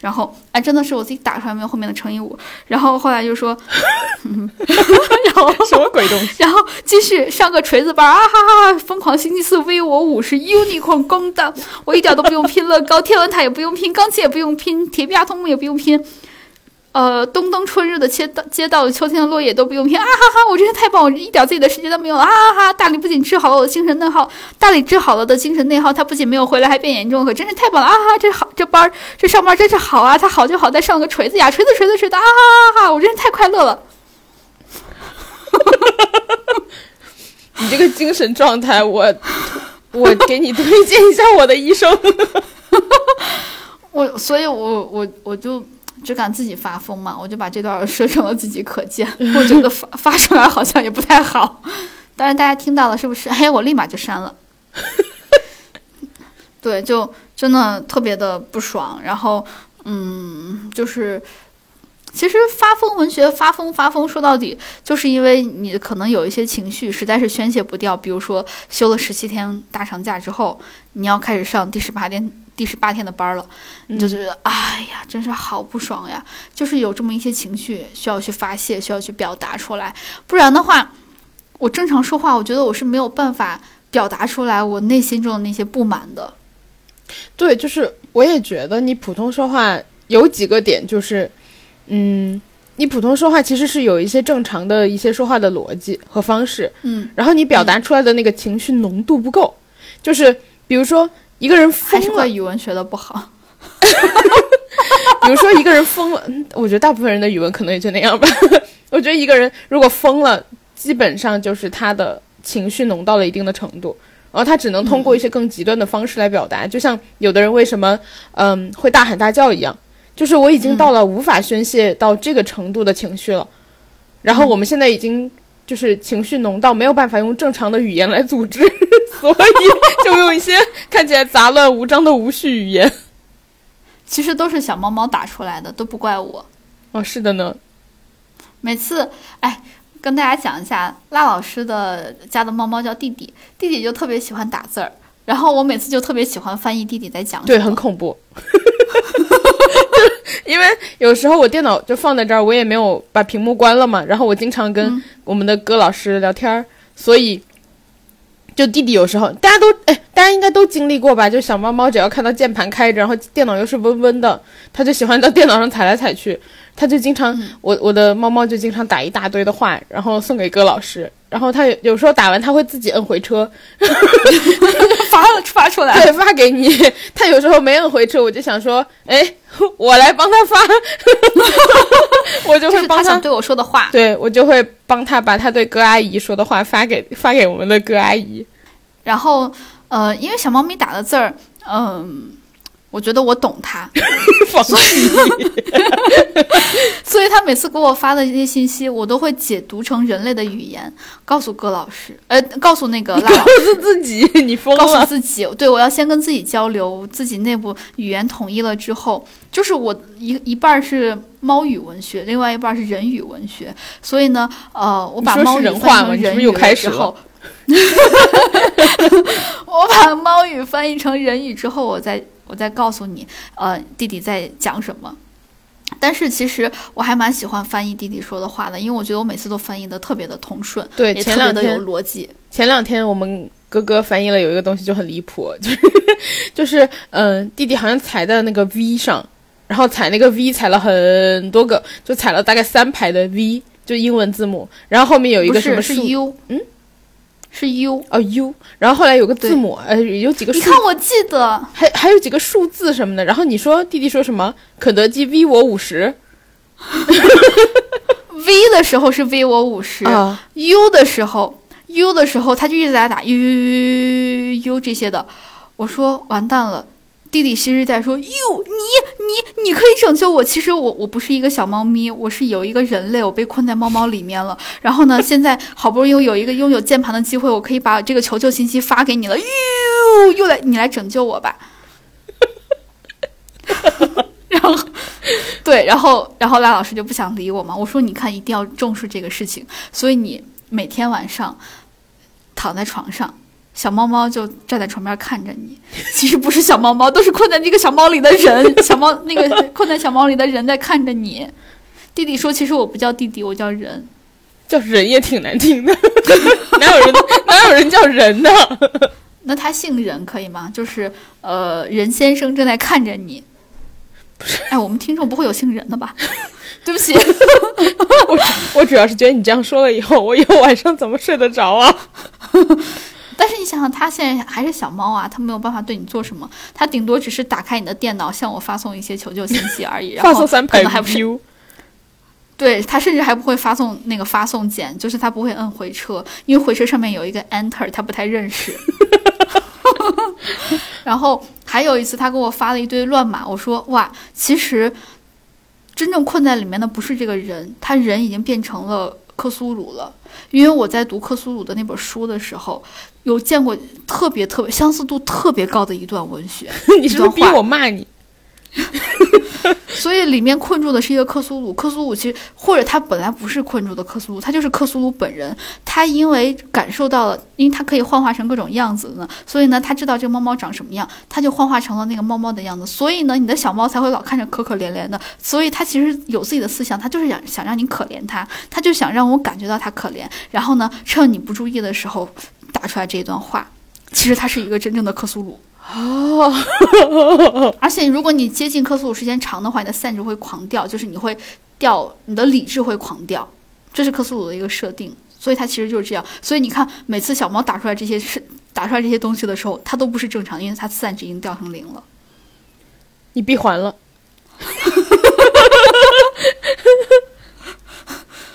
S1: 然后哎真的是我自己打出来没有后面的乘以五，然后后来就说，嗯、然后
S2: 什么鬼东西？
S1: 然后继续上个锤子班啊哈哈哈！疯狂星期四 V 我五是 unicorn 公的，我一点都不用拼乐高，天文台也不用拼，钢琴也不用拼，铁臂阿童木也不用拼。呃，冬冬春日的街道，街道秋天的落叶都不用拼啊哈哈！我真是太棒，我一点自己的时间都没有啊哈哈！大理不仅治好了我的精神内耗，大理治好了的精神内耗，他不仅没有回来，还变严重，可真是太棒了啊哈哈！这好，这班儿这上班真是好啊！他好就好在上个锤子呀，锤子锤子锤子啊哈哈哈！我真是太快乐了。
S2: 你这个精神状态，我我给你推荐一下我的医生。
S1: 所以我，我我就只敢自己发疯嘛，我就把这段设成了自己可见。我觉得发发出来好像也不太好，当然大家听到了是不是？嘿，我立马就删了。对，就真的特别的不爽。然后，嗯，就是其实发疯文学发疯发疯，说到底就是因为你可能有一些情绪实在是宣泄不掉，比如说休了十七天大长假之后，你要开始上第十八天第十八天的班了，你就觉得、哎呀，真是好不爽呀！就是有这么一些情绪需要去发泄，需要去表达出来，不然的话，我正常说话，我觉得我是没有办法表达出来我内心中的那些不满的。
S2: 对，就是我也觉得你普通说话有几个点，就是，嗯，你普通说话其实是有一些正常的一些说话的逻辑和方式，
S1: 嗯，
S2: 然后你表达出来的那个情绪浓度不够，就是比如说一个人疯了
S1: 还是怪，语文学的不好。
S2: 比如说一个人疯了，嗯我觉得大部分人的语文可能也就那样吧。我觉得一个人如果疯了，基本上就是他的情绪浓到了一定的程度，然后他只能通过一些更极端的方式来表达。就像有的人为什么嗯会大喊大叫一样，就是我已经到了无法宣泄到这个程度的情绪了，然后我们现在已经就是情绪浓到没有办法用正常的语言来组织，所以就用一些看起来杂乱无章的无序语言。
S1: 其实都是小猫猫打出来的，都不怪我。
S2: 哦，是的呢。
S1: 每次，哎，跟大家讲一下，辣老师的家的猫猫叫弟弟，弟弟就特别喜欢打字儿，然后我每次就特别喜欢翻译弟弟在讲什
S2: 对，很恐怖。因为有时候我电脑就放在这儿，我也没有把屏幕关了嘛，然后我经常跟
S1: 嗯。
S2: 我们的歌老师聊天儿，所以就弟弟有时候大家都哎，大家应该都经历过吧？就小猫猫只要看到键盘开着，然后电脑又是温温的，它就喜欢到电脑上踩来踩去，它就经常、
S1: 嗯。
S2: 我我的猫猫就经常打一大堆的话，然后送给歌老师，然后他有有时候打完他会自己摁回车，
S1: 发了发出来。
S2: 对，发给你。他有时候没摁回车，我就想说，哎，我来帮他发，我就会帮
S1: 是他想对我说的话。
S2: 对我就会帮他把他对哥阿姨说的话发给发给我们的哥阿姨。
S1: 然后，呃，因为小猫咪打的字儿，嗯、我觉得我懂
S2: 他！
S1: 所以他每次给我发的这些信息，我都会解读成人类的语言，告诉葛老师，呃，告诉那个拉老
S2: 师。自己，你疯
S1: 告诉。自己，对我要先跟自己交流，自己内部语言统一了之后，就是我一一半儿是猫语文学，另外一半儿是人语文学，所以呢，呃，我把猫语翻成人语之后，我把猫语翻译成人语之后，我再我再告诉你，呃，弟弟在讲什么。但是其实我还蛮喜欢翻译弟弟说的话的，因为我觉得我每次都翻译的特别的通顺，
S2: 对，
S1: 也
S2: 前
S1: 特别的有逻辑。
S2: 前两天我们哥哥翻译了有一个东西就很离谱，就是就是嗯、弟弟好像踩在那个 V 上，然后踩那个 V 踩了很多个，就踩了大概三排的 V，就英文字母，然后后面有一个什么数
S1: U，
S2: 嗯，
S1: 是 U。
S2: 哦 U，然后后来有个字母，呃，有几个数
S1: 你看，我记得
S2: 还还有几个数字什么的，然后你说弟弟说什么？肯德基 V 我五十
S1: V 的时候是 V 我五十、
S2: 啊
S1: ，u 的时候 U 的时候他就一直在打 U U U 这些的，我说完蛋了。弟弟其实在说：“哟，你你你可以拯救我。其实我我不是一个小猫咪，我是有一个人类，我被困在猫猫里面了。然后呢，现在好不容易有一个拥有键盘的机会，我可以把这个求救信息发给你了。哟，又来你来拯救我吧。然后，对，然后然后赖老师就不想理我嘛。我说你看，一定要重视这个事情，所以你每天晚上躺在床上。小猫猫就站在床边看着你，其实不是小猫猫，都是困在那个小猫里的人。小猫那个困在小猫里的人在看着你。弟弟说：“其实我不叫弟弟，我叫人。
S2: 叫人也挺难听的，哪有人哪有人叫人呢？
S1: 那他姓任可以吗？就是呃，任先生正在看着你。不是哎，我们听众不会有姓任的吧？对不起，
S2: 我我主要是觉得你这样说了以后，我以后晚上怎么睡得着啊？
S1: 但是你想想，他现在还是小猫啊，他没有办法对你做什么，他顶多只是打开你的电脑，向我发送一些求救信息而已。然
S2: 发
S1: 后
S2: 送三排
S1: 可能还不是对他甚至还不会发送那个发送键，就是他不会摁回车，因为回车上面有一个 Enter，他不太认识。然后还有一次，他给我发了一堆乱码，我说哇，其实真正困在里面的不是这个人，他人已经变成了克苏鲁了。因为我在读克苏鲁的那本书的时候，有见过特别特别相似度特别高的一段文学，
S2: 你是不是逼我骂你？
S1: 所以里面困住的是一个克苏鲁，克苏鲁其实或者他本来不是困住的克苏鲁，他就是克苏鲁本人。他因为感受到了，因为他可以幻化成各种样子呢，所以呢，他知道这个猫猫长什么样，他就幻化成了那个猫猫的样子。所以呢，你的小猫才会老看着可可怜怜的。所以他其实有自己的思想，他就是想想让你可怜他，他就想让我感觉到他可怜，然后呢，趁你不注意的时候打出来这一段话。其实他是一个真正的克苏鲁。
S2: 哦，
S1: 而且如果你接近科斯鲁时间长的话，你的散值会狂掉，就是你会掉，你的理智会狂掉，这是科斯鲁的一个设定，所以它其实就是这样。所以你看，每次小猫打出来这些是打出来这些东西的时候，它都不是正常，因为它散值已经掉成零了，
S2: 你闭环了。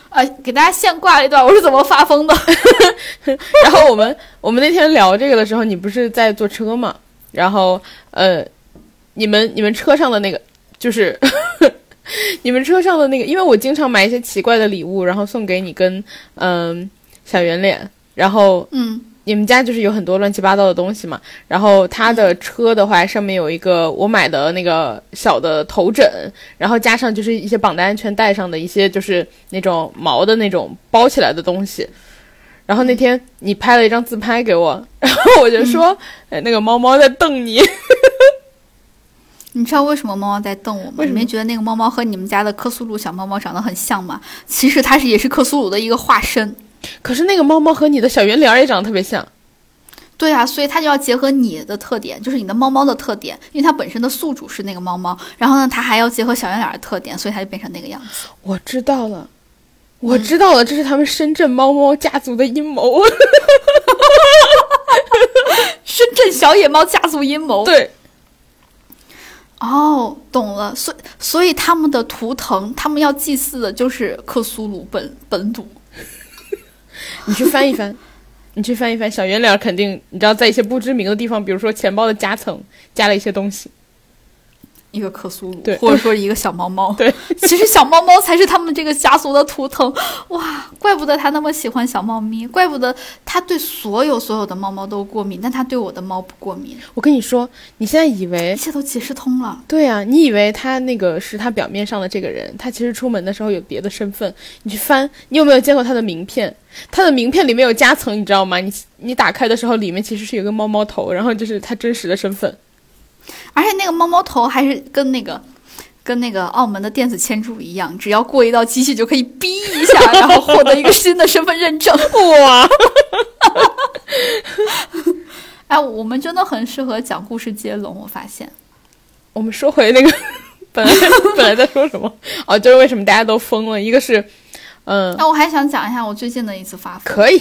S1: 啊，给大家现挂一段，我是怎么发疯的？
S2: 然后我们我们那天聊这个的时候，你不是在坐车吗？然后呃，你们你们车上的那个就是 你们车上的那个，因为我经常买一些奇怪的礼物，然后送给你跟嗯、小圆脸，然后
S1: 嗯
S2: 你们家就是有很多乱七八糟的东西嘛，然后他的车的话，上面有一个我买的那个小的头枕，然后加上就是一些绑在安全带上的一些就是那种毛的那种包起来的东西。然后那天你拍了一张自拍给我，然后我就说，哎，那个猫猫在瞪你。
S1: 你知道为什么猫猫在瞪我吗？你没觉得那个猫猫和你们家的克苏鲁小猫猫长得很像吗？其实它是也是克苏鲁的一个化身。
S2: 可是那个猫猫和你的小圆脸儿也长得特别像。
S1: 对啊，所以它就要结合你的特点，就是你的猫猫的特点，因为它本身的宿主是那个猫猫，然后呢，它还要结合小圆脸的特点，所以它就变成那个样子。
S2: 我知道了，我知道了，这是他们深圳猫猫家族的阴谋。
S1: 深圳小野猫家族阴谋。
S2: 对，
S1: 哦，懂了。所以所以他们的图腾，他们要祭祀的就是克苏鲁本本土。
S2: 你去翻一翻，你去翻一翻，小圆脸肯定你知道，在一些不知名的地方，比如说钱包的夹层加了一些东西。
S1: 一个克苏鲁，或者说一个小猫猫。
S2: 对，
S1: 其实小猫猫才是他们这个家族的图腾。哇，怪不得他那么喜欢小猫咪，怪不得他对所有所有的猫猫都过敏，但他对我的猫不过敏。
S2: 我跟你说，你现在以为
S1: 一切都解释通了。
S2: 对啊，你以为他那个是他表面上的这个人，他其实出门的时候有别的身份。你去翻，你有没有见过他的名片？他的名片里面有夹层，你知道吗？你你打开的时候，里面其实是有个猫猫头，然后就是他真实的身份。
S1: 而且那个猫猫头还是跟那个。跟那个澳门的电子签注一样，只要过一道机器就可以逼一下，然后获得一个新的身份认证。
S2: 哇，
S1: 哎，我们真的很适合讲故事接龙，我发现。
S2: 我们说回那个 本来本来在说什么？哦，就是为什么大家都疯了？一个是，嗯，
S1: 那我还想讲一下我最近的一次发疯，
S2: 可以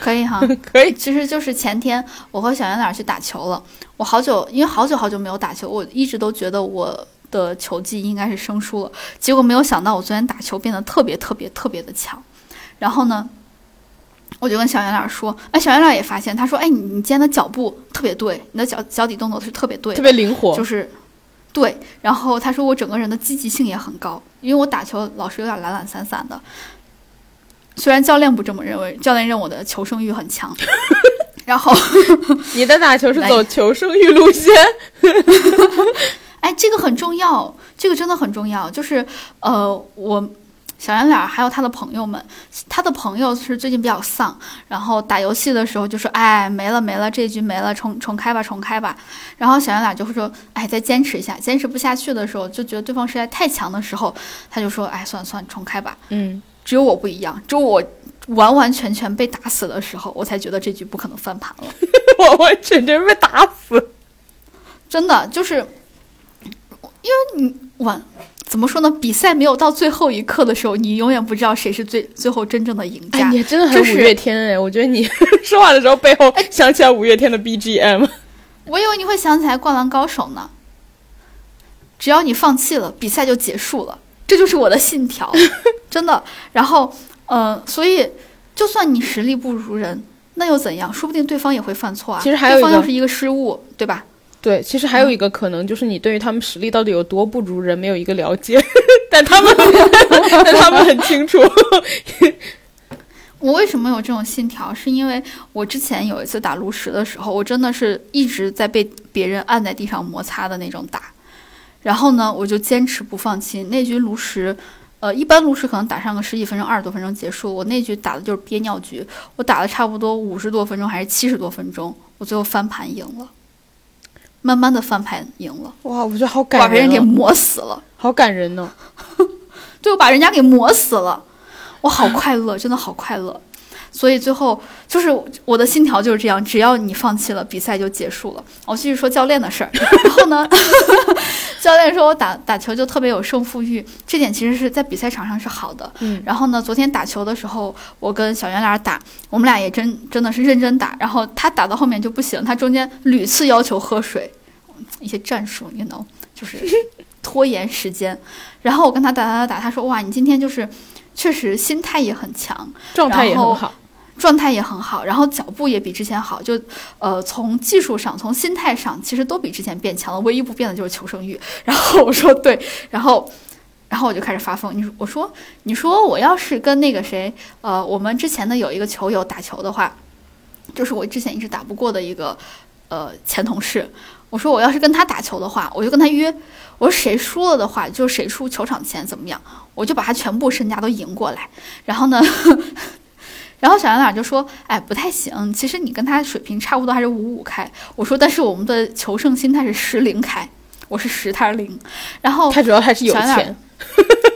S1: 可以哈。
S2: 可以，
S1: 其实就是前天我和小圆脸去打球了。我好久，因为好久好久没有打球，我一直都觉得我的球技应该是生疏了。结果没有想到，我昨天打球变得特别特别特别的强。然后呢，我就跟小圆脸说：“哎，小圆脸也发现，他说：‘哎，你你今天的脚步特别对，你的脚脚底动作是特别对
S2: 特，别灵活。
S1: 就是对。’然后他说我整个人的积极性也很高，因为我打球老是有点懒懒散散的。虽然教练不这么认为，教练认我的求生欲很强。然后。
S2: 你的打球是走求生欲路线，
S1: 哎，这个很重要，这个真的很重要。就是呃，我小圆脸儿还有他的朋友们，他的朋友是最近比较丧，然后打游戏的时候就说：“哎，没了没了，这局没了，重重开吧，重开吧。”然后小圆脸儿就会说：“哎，再坚持一下。”坚持不下去的时候，就觉得对方实在太强的时候，他就说：“哎，算了算了，重开吧。
S2: 嗯，”
S1: 只有我不一样，只有我完完全全被打死的时候，我才觉得这局不可能翻盘了。
S2: 完完全全被打死。
S1: 真的就是，因为你完怎么说呢？比赛没有到最后一刻的时候，你永远不知道谁是最最后真正的赢
S2: 哎，
S1: 家。
S2: 你真的很五
S1: 就是
S2: 月天哎！我觉得你 说话的时候背后想起来五月天的 BGM。
S1: 我以为你会想起来《灌篮高手》呢。只要你放弃了，比赛就结束了，这就是我的信条，真的。然后，呃，所以就算你实力不如人，那又怎样？说不定对方也会犯错啊。
S2: 其实还有一个
S1: 对方要是一个失误，对吧？
S2: 对，其实还有一个可能，就是你对于他们实力到底有多不如人没有一个了解，但他们 但他们很清楚。
S1: 我为什么有这种信条？是因为我之前有一次打炉石的时候，我真的是一直在被别人按在地上摩擦的那种打，然后呢，我就坚持不放弃。那局炉石，呃，一般炉石可能打上个十几分钟、二十多分钟结束，我那局打的就是憋尿局，我打了差不多五十多分钟还是七十多分钟，我最后翻盘赢了，慢慢的翻盘赢了，
S2: 哇，我觉得好感人、把，
S1: 别人给磨死了。
S2: 好感人呢。
S1: 对，我把人家给磨死了，我好快乐，真的好快乐。所以最后就是我的信条就是这样，只要你放弃了，比赛就结束了。我继续说教练的事儿。然后呢，教练说我打打球就特别有胜负欲，这点其实是在比赛场上是好的。
S2: 嗯，
S1: 然后呢，昨天打球的时候，我跟小圆脸打，我们俩也真真的是认真打。然后他打到后面就不行，他中间屡次要求喝水，一些战术，you know，就是 拖延时间。然后我跟他打打打打，他说哇，你今天就是确实心态也很强，
S2: 状态也很好。
S1: 状态也很好，然后脚步也比之前好，就呃从技术上、从心态上，其实都比之前变强了。唯一不变的就是求生欲。然后我说对，然后然后我就开始发疯。你说我说你说我要是跟那个谁呃我们之前的有一个球友打球的话，就是我之前一直打不过的一个呃前同事。我说我要是跟他打球的话，我就跟他约，我说谁输了的话，就谁出球场钱怎么样，我就把他全部身家都赢过来。然后呢？然后小圆脸就说：“哎，不太行，其实你跟他水平差不多，还是五五开。”我说：“但是我们的求胜心态是十零开，我是十，他是零。”然后
S2: 他主要还是有钱，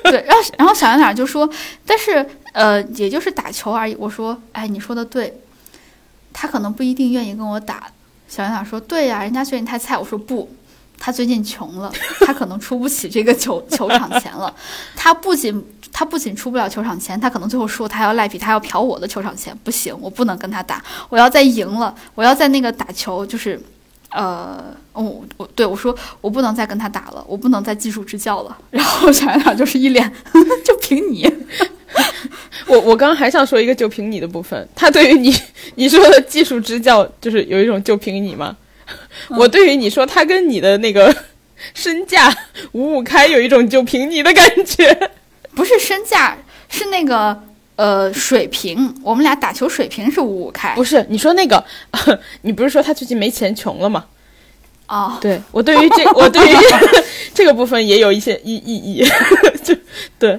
S1: 对，然后然后小圆脸就说：“但是呃，也就是打球而已。”我说：“哎，你说的对，他可能不一定愿意跟我打。”小圆脸说：“对呀，人家觉得你太菜。”我说：“不。”他最近穷了，他可能出不起这个球 球场钱了。他不仅他不仅出不了球场前，他可能最后输他要赖皮，他要嫖我的球场钱。不行，我不能跟他打，我要再赢了，我要在那个打球，就是，呃，哦我对我说我不能再跟他打了，我不能再技术支教了。然后小圆脸就是一脸 就凭你，
S2: 我我刚刚还想说一个就凭你的部分，他对于你你说的技术支教，就是有一种就凭你吗？我对于你说他跟你的那个 身价五五开，有一种就凭你的感觉。
S1: 不是身价，是那个呃水平，我们俩打球水平是五五开。
S2: 不是你说那个，你不是说他最近没钱穷了吗？
S1: 哦，
S2: 对我对于这 我对于 这个部分也有一些意意义，就对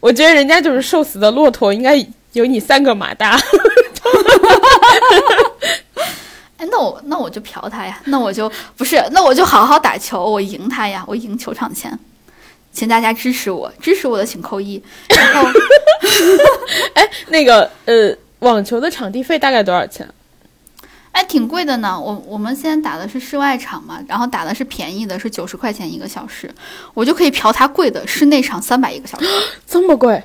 S2: 我觉得人家就是瘦死的骆驼，应该有你三个马大。
S1: 哎，那我那我就嫖他呀，那我就不是，那我就好好打球，我赢他呀，我赢球场钱，请大家支持我，支持我的请扣一。然后
S2: 哎，那个呃，网球的场地费大概多少钱？
S1: 哎，挺贵的呢。我我们现在打的是室外场嘛，然后打的是便宜的，是九十块钱一个小时，我就可以嫖他贵的室内场三百一个小时。
S2: 这么贵？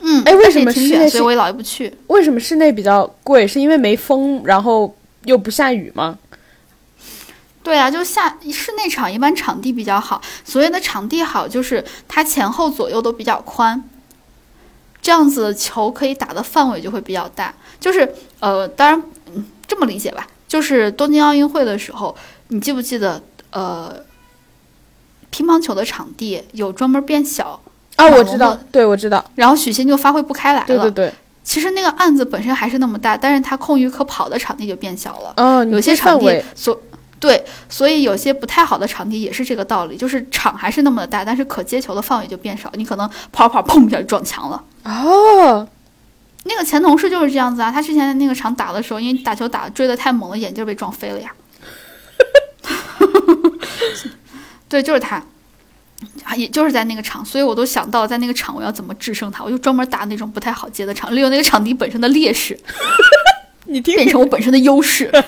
S1: 嗯，
S2: 哎为什么室内
S1: 所以我也老爷不去。
S2: 为什么室内比较贵？是因为没风，然后又不下雨吗？
S1: 对啊，就下室内场一般场地比较好，所谓的场地好就是它前后左右都比较宽，这样子球可以打的范围就会比较大。就是呃，当然，嗯，这么理解吧，就是东京奥运会的时候，你记不记得呃，乒乓球的场地有专门变小，
S2: 啊，我知道，对，我知道，
S1: 然后许昕就发挥不开来了。
S2: 对对对，
S1: 其实那个案子本身还是那么大，但是他空余可跑的场地就变小了。
S2: 嗯，
S1: 有些场地，所对，所以有些不太好的场地也是这个道理，就是场还是那么的大，但是可接球的范围就变少，你可能跑跑着砰一下就撞墙了。
S2: 哦，
S1: 那个前同事就是这样子啊，他之前在那个场打的时候，因为打球打追得太猛了，眼镜被撞飞了呀。对，就是他，啊，也就是在那个场，所以我都想到在那个场我要怎么制胜他，我就专门打那种不太好接的场，利用那个场地本身的劣势，
S2: 你听
S1: 变成我本身的优势。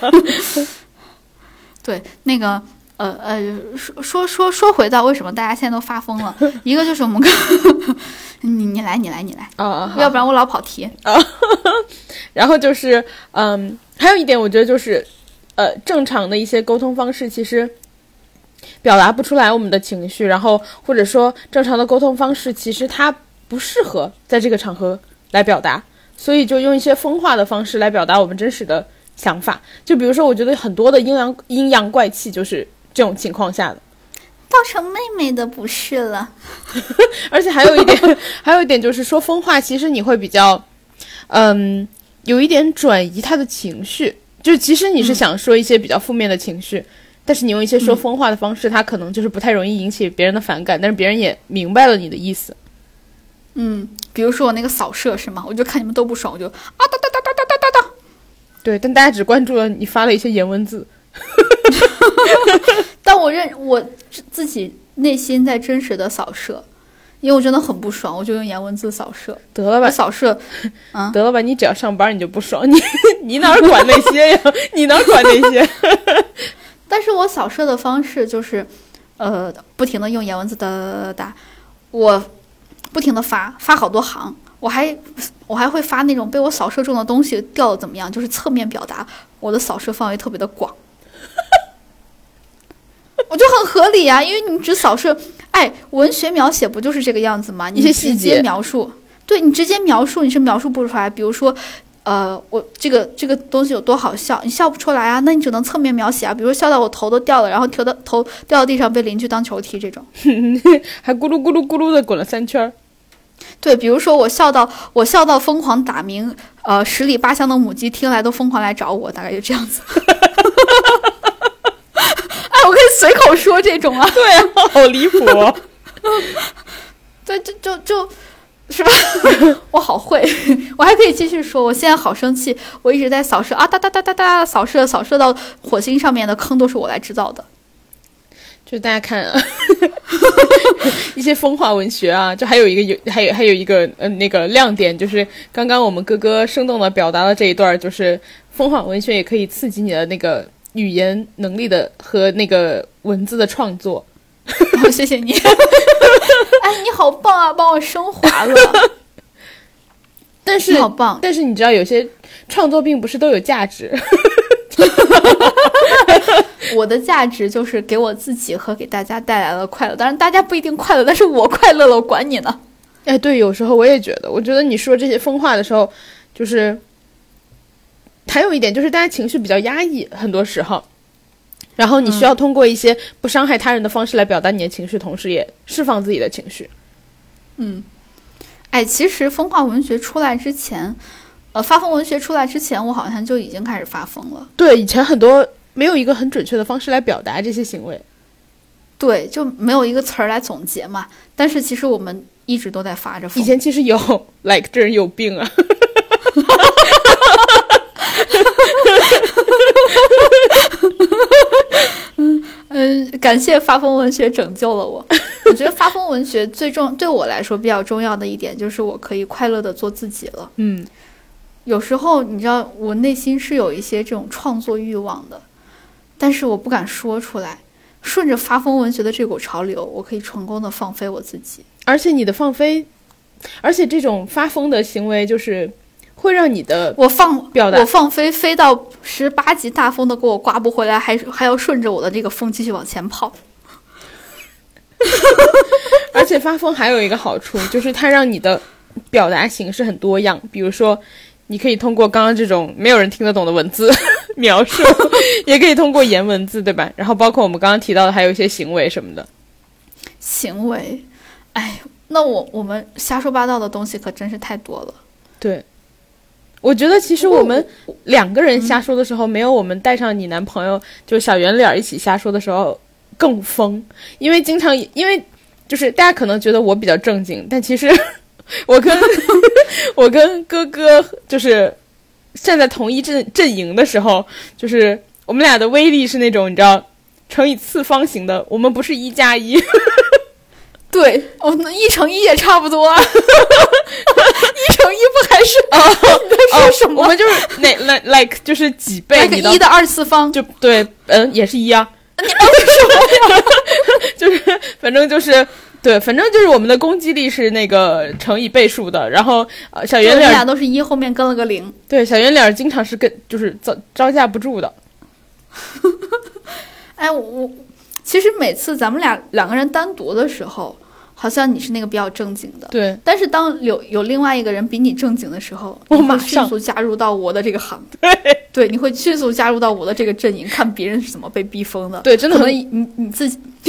S1: 对，那个呃呃，说说说说回到为什么大家现在都发疯了，一个就是我们刚，你你来你来你来，
S2: 啊，
S1: 要不然我老跑题。
S2: 然后就是，嗯，还有一点，我觉得就是，呃，正常的一些沟通方式其实表达不出来我们的情绪，然后或者说正常的沟通方式其实它不适合在这个场合来表达，所以就用一些风化的方式来表达我们真实的想法。就比如说我觉得很多的阴阳阴阳怪气就是这种情况下的。
S1: 造成妹妹的不是了。
S2: 而且还有一点 还有一点就是说疯话其实你会比较嗯有一点转移他的情绪。就其实你是想说一些比较负面的情绪但是你用一些说疯话的方式他可能就是不太容易引起别人的反感但是别人也明白了你的意思。
S1: 嗯比如说我那个扫射是吗？我就看你们都不爽我就啊
S2: 对，但大家只关注了你发了一些颜文字。
S1: 但我认我自自己内心在真实的扫射，因为我真的很不爽，我就用颜文字扫射。
S2: 得了吧，
S1: 扫射，啊，
S2: 得了吧，你只要上班你就不爽，你你哪儿管那些呀？你哪儿管那些？
S1: 但是我扫射的方式就是，呃，不停的用颜文字哒哒哒哒哒，我不停的发发好多行，我还我还会发那种被我扫射中的东西掉的怎么样，就是侧面表达我的扫射范围特别的广。我就很合理啊，因为你只扫射，哎，文学描写不就是这个样子吗？你
S2: 一些细
S1: 直接
S2: 节
S1: 描述，对你直接描述你是描述不出来。比如说，呃，我这个这个东西有多好笑，你笑不出来啊，那你只能侧面描写啊。比如说笑到我头都掉了，然后头到头掉到地上被邻居当球踢这种。
S2: 还咕噜咕噜咕噜的滚了三圈儿。
S1: 对，比如说我笑到我笑到疯狂打鸣，呃，十里八乡的母鸡听来都疯狂来找我，大概就这样子。哎，我可以随口说这种啊。
S2: 对啊，好离谱哦。
S1: 对，就就就，是吧？我好会，我还可以继续说。我现在好生气，我一直在扫射啊，哒哒哒哒哒，扫射扫射到火星上面的坑都是我来制造的。
S2: 就大家看啊，一些风化文学啊，就还有一个有还有还有一个呃那个亮点，就是刚刚我们哥哥生动的表达了这一段，就是风化文学也可以刺激你的那个语言能力的和那个文字的创作。
S1: 好，谢谢你。哎，你好棒啊，帮我升华了。
S2: 但是
S1: 好棒，
S2: 但是你知道有些创作并不是都有价值。
S1: 我的价值就是给我自己和给大家带来了快乐，当然大家不一定快乐，但是我快乐了，我管你呢。
S2: 哎，对，有时候我也觉得，我觉得你说这些疯话的时候，就是还有一点就是大家情绪比较压抑，很多时候，然后你需要通过一些不伤害他人的方式来表达你的情绪，同时也释放自己的情绪。
S1: 嗯，哎，其实风化文学出来之前，呃，发疯文学出来之前，我好像就已经开始发疯了。
S2: 对，以前很多没有一个很准确的方式来表达这些行为。
S1: 对，就没有一个词儿来总结嘛。但是其实我们一直都在发着疯。
S2: 以前其实有，like 这人有病啊。
S1: 嗯，感谢发疯文学拯救了我。我觉得发疯文学最重对我来说比较重要的一点就是我可以快乐的做自己了。
S2: 嗯，
S1: 有时候你知道，我内心是有一些这种创作欲望的，但是我不敢说出来。顺着发疯文学的这股潮流，我可以成功的放飞我自己。
S2: 而且你的放飞，而且这种发疯的行为就是会让你的
S1: 我放
S2: 表达
S1: 我放飞飞到十八级大风都给我刮不回来，还还要顺着我的这个风继续往前跑。
S2: 而且发疯还有一个好处，就是它让你的表达形式很多样。比如说，你可以通过刚刚这种没有人听得懂的文字 描述，也可以通过言文字，对吧？然后包括我们刚刚提到的，还有一些行为什么的。
S1: 行为，哎，那我我们瞎说八道的东西可真是太多了。
S2: 对，我觉得其实我们两个人瞎说的时候，没有我们带上你男朋友就小圆脸一起瞎说的时候更疯，因为经常因为就是大家可能觉得我比较正经，但其实 我跟我跟哥哥就是站在同一阵阵营的时候，就是我们俩的威力是那种你知道乘以次方形的，我们不是一加一。
S1: 对，哦，那一乘一也差不多啊。一乘一不还是 什么？
S2: 我们就是那 like like 就是几倍，
S1: 那个一的二次方，
S2: 就对，嗯，也是一啊。
S1: 你为什么呀？
S2: 就是反正就是对，反正就是我们的攻击力是那个乘以倍数的。然后呃，小
S1: 我们
S2: 圆脸
S1: 俩都是一，后面跟了个零。
S2: 对小圆脸经常是跟就是招招架不住的。
S1: 哎，我我其实每次咱们俩两个人单独的时候，好像你是那个比较正经的，
S2: 对
S1: 但是当有有另外一个人比你正经的时候，
S2: 我马上
S1: 速加入到我的这个行，
S2: 对
S1: 对，你会迅速加入到我的这个阵营，看别人是怎么被逼疯的。
S2: 对，真的很
S1: 可能你你你自己，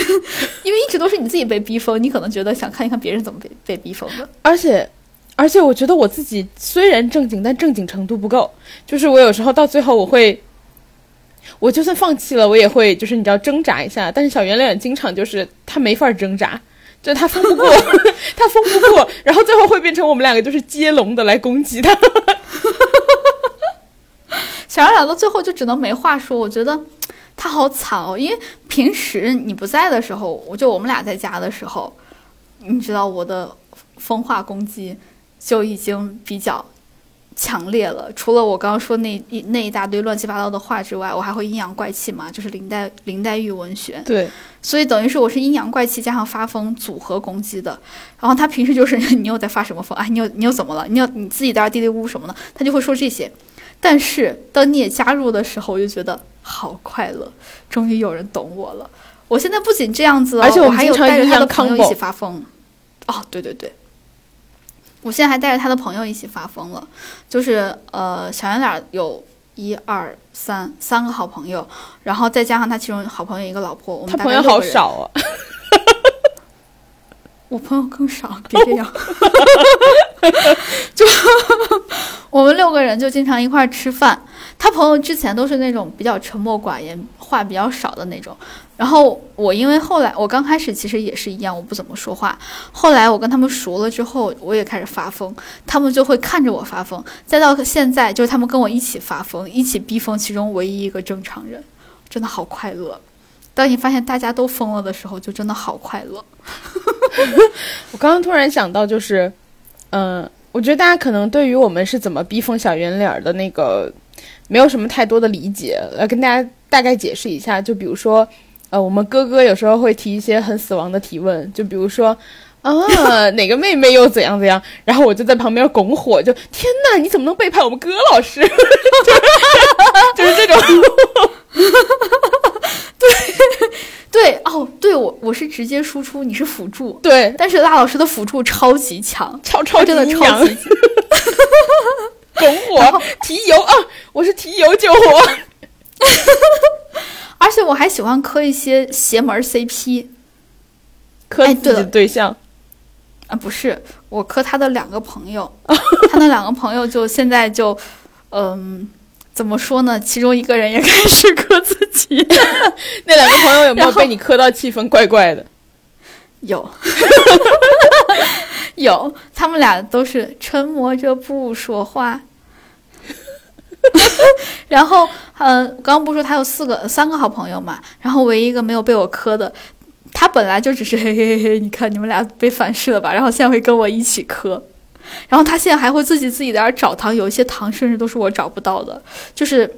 S1: 因为一直都是你自己被逼疯，你可能觉得想看一看别人怎么被被逼疯的。
S2: 而且，而且我觉得我自己虽然正经，但正经程度不够。就是我有时候到最后，我会，我就算放弃了，我也会就是你知道挣扎一下。但是小圆脸经常就是他没法挣扎，就他疯不过，他疯不过，然后最后会变成我们两个就是接龙的来攻击他。
S1: 小两俩到最后就只能没话说，我觉得他好惨哦。因为平时你不在的时候，我就我们俩在家的时候，你知道我的风化攻击就已经比较强烈了。除了我刚刚说那一那一大堆乱七八糟的话之外，我还会阴阳怪气嘛，就是林黛林黛玉文学。
S2: 对，
S1: 所以等于是我是阴阳怪气加上发疯组合攻击的。然后他平时就是你又在发什么疯？哎，你又你又怎么了？你又你自己在那嘀嘀咕咕什么呢？他就会说这些。但是当你也加入的时候，我就觉得好快乐，终于有人懂我了。我现在不仅这样子、哦，
S2: 而且我
S1: 我还有带着他的朋友一起发疯。哦，对对对，我现在还带着他的朋友一起发疯了，就是呃，小圆脸有一二三三个好朋友，然后再加上他其中好朋友一个老婆，我们大
S2: 他朋友好少啊。
S1: 我朋友更少，别这样。就我们六个人就经常一块儿吃饭。他朋友之前都是那种比较沉默寡言、话比较少的那种。然后我因为后来我刚开始其实也是一样，我不怎么说话。后来我跟他们熟了之后，我也开始发疯，他们就会看着我发疯。再到现在，就是他们跟我一起发疯，一起逼疯其中唯一一个正常人，真的好快乐。当你发现大家都疯了的时候，就真的好快乐。
S2: 我刚刚突然想到，就是，嗯、我觉得大家可能对于我们是怎么逼疯小圆脸儿的那个，没有什么太多的理解。来跟大家大概解释一下，就比如说，呃，我们哥哥有时候会提一些很死亡的提问，就比如说。啊，哪个妹妹又怎样怎样？然后我就在旁边拱火，就天哪，你怎么能背叛我们哥老师？就是这种，
S1: 对对哦，对我我是直接输出，你是辅助，
S2: 对，
S1: 但是辣老师的辅助超级强，
S2: 超超
S1: 真的超级强。
S2: 拱火提油啊！我是提油救火。
S1: 而且我还喜欢磕一些邪门 CP
S2: 磕自己
S1: 对
S2: 象，
S1: 啊，不是我磕他的两个朋友，他那两个朋友就现在就，嗯，怎么说呢？其中一个人也开始磕自己，
S2: 那两个朋友有没有被你磕到气氛怪怪的？
S1: 有，有，他们俩都是沉默着不说话。然后，嗯、刚刚不是说他有四个、三个好朋友嘛？然后唯一一个没有被我磕的，他本来就只是嘿嘿嘿，你看你们俩被反噬了吧？然后现在会跟我一起磕，然后他现在还会自己自己在那儿找糖，有一些糖甚至都是我找不到的，就是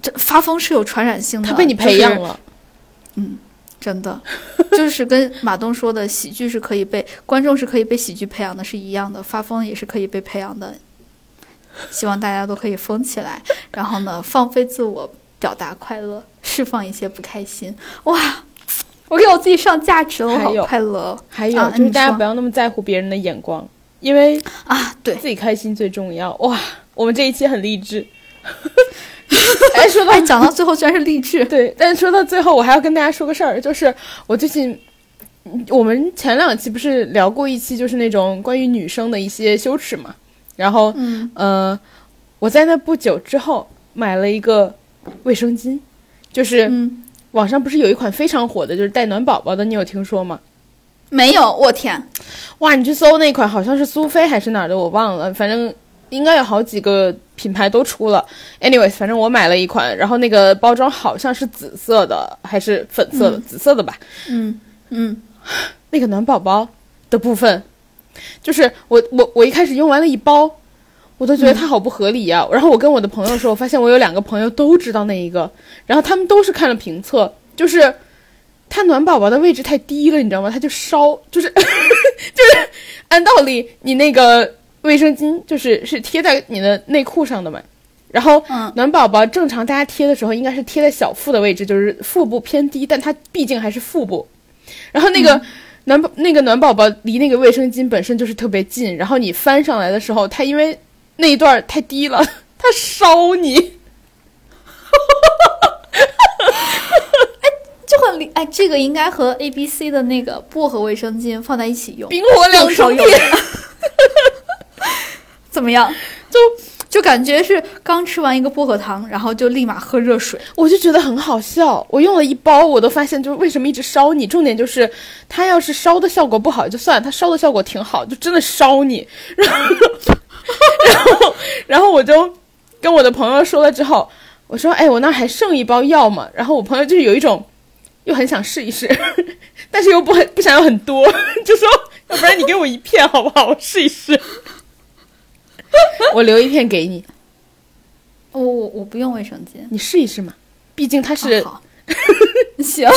S1: 这发疯是有传染性的，
S2: 他被你培养了，嗯
S1: 真的，就是跟马东说的，喜剧是可以被观众是可以被喜剧培养的，是一样的，发疯也是可以被培养的。希望大家都可以疯起来，然后呢，放飞自我，表达快乐，释放一些不开心。哇，我给我自己上价值了，我好
S2: 还有
S1: 快乐
S2: 还有就是大家不要那么在乎别人的眼光，因为
S1: 啊！对，
S2: 自己开心最重要。哇，我们这一期很励志。哎，说到
S1: 哎，讲到最后居然是励志，
S2: 对，但是说到最后，我还要跟大家说个事儿，就是我最近，嗯我们前两期不是聊过一期，就是那种关于女生的一些羞耻嘛。然后，
S1: 嗯，
S2: 呃，我在那不久之后买了一个卫生巾，就是
S1: 嗯，
S2: 网上不是有一款非常火的，就是带暖宝宝的，你有听说吗？
S1: 没有，我天，
S2: 哇，你去搜那款，好像是苏菲还是哪儿的，我忘了，反正应该有好几个品牌都出了。anyways，反正我买了一款，然后那个包装好像是紫色的还是粉色的，
S1: 嗯
S2: 紫色的吧。
S1: 嗯嗯
S2: 那个暖宝宝的部分，就是我我我一开始用完了一包，我都觉得它好不合理呀、然后我跟我的朋友说，我发现我有两个朋友都知道那一个，然后他们都是看了评测，就是它暖宝宝的位置太低了，你知道吗？它就烧，就是 就是按道理你那个卫生巾就是是贴在你的内裤上的嘛。然后
S1: 嗯
S2: 暖宝宝正常大家贴的时候应该是贴在小腹的位置，就是腹部偏低，但它毕竟还是腹部。然后那个暖宝、那个暖宝宝离那个卫生巾本身就是特别近，然后你翻上来的时候，它因为那一段太低了，它烧你。
S1: 就很离哎，这个应该和 A B C 的那个薄荷卫生巾放在一起用，
S2: 冰火两重天。
S1: 怎么样？就就感觉是刚吃完一个薄荷糖，然后就立马喝热水。
S2: 我就觉得很好笑。我用了一包，我都发现就是为什么一直烧你。重点就是它要是烧的效果不好就算，它烧的效果挺好，就真的烧你。然后，然后，然后我就跟我的朋友说了之后，我说：“哎，我那还剩一包药嘛。”然后我朋友就是有一种又很想试一试，但是又不很不想要很多，就说：“要不然你给我一片好不好？我试一试。” 我留一片给你，
S1: 我我我不用卫生巾，
S2: 你试一试嘛。毕竟它是
S1: 行，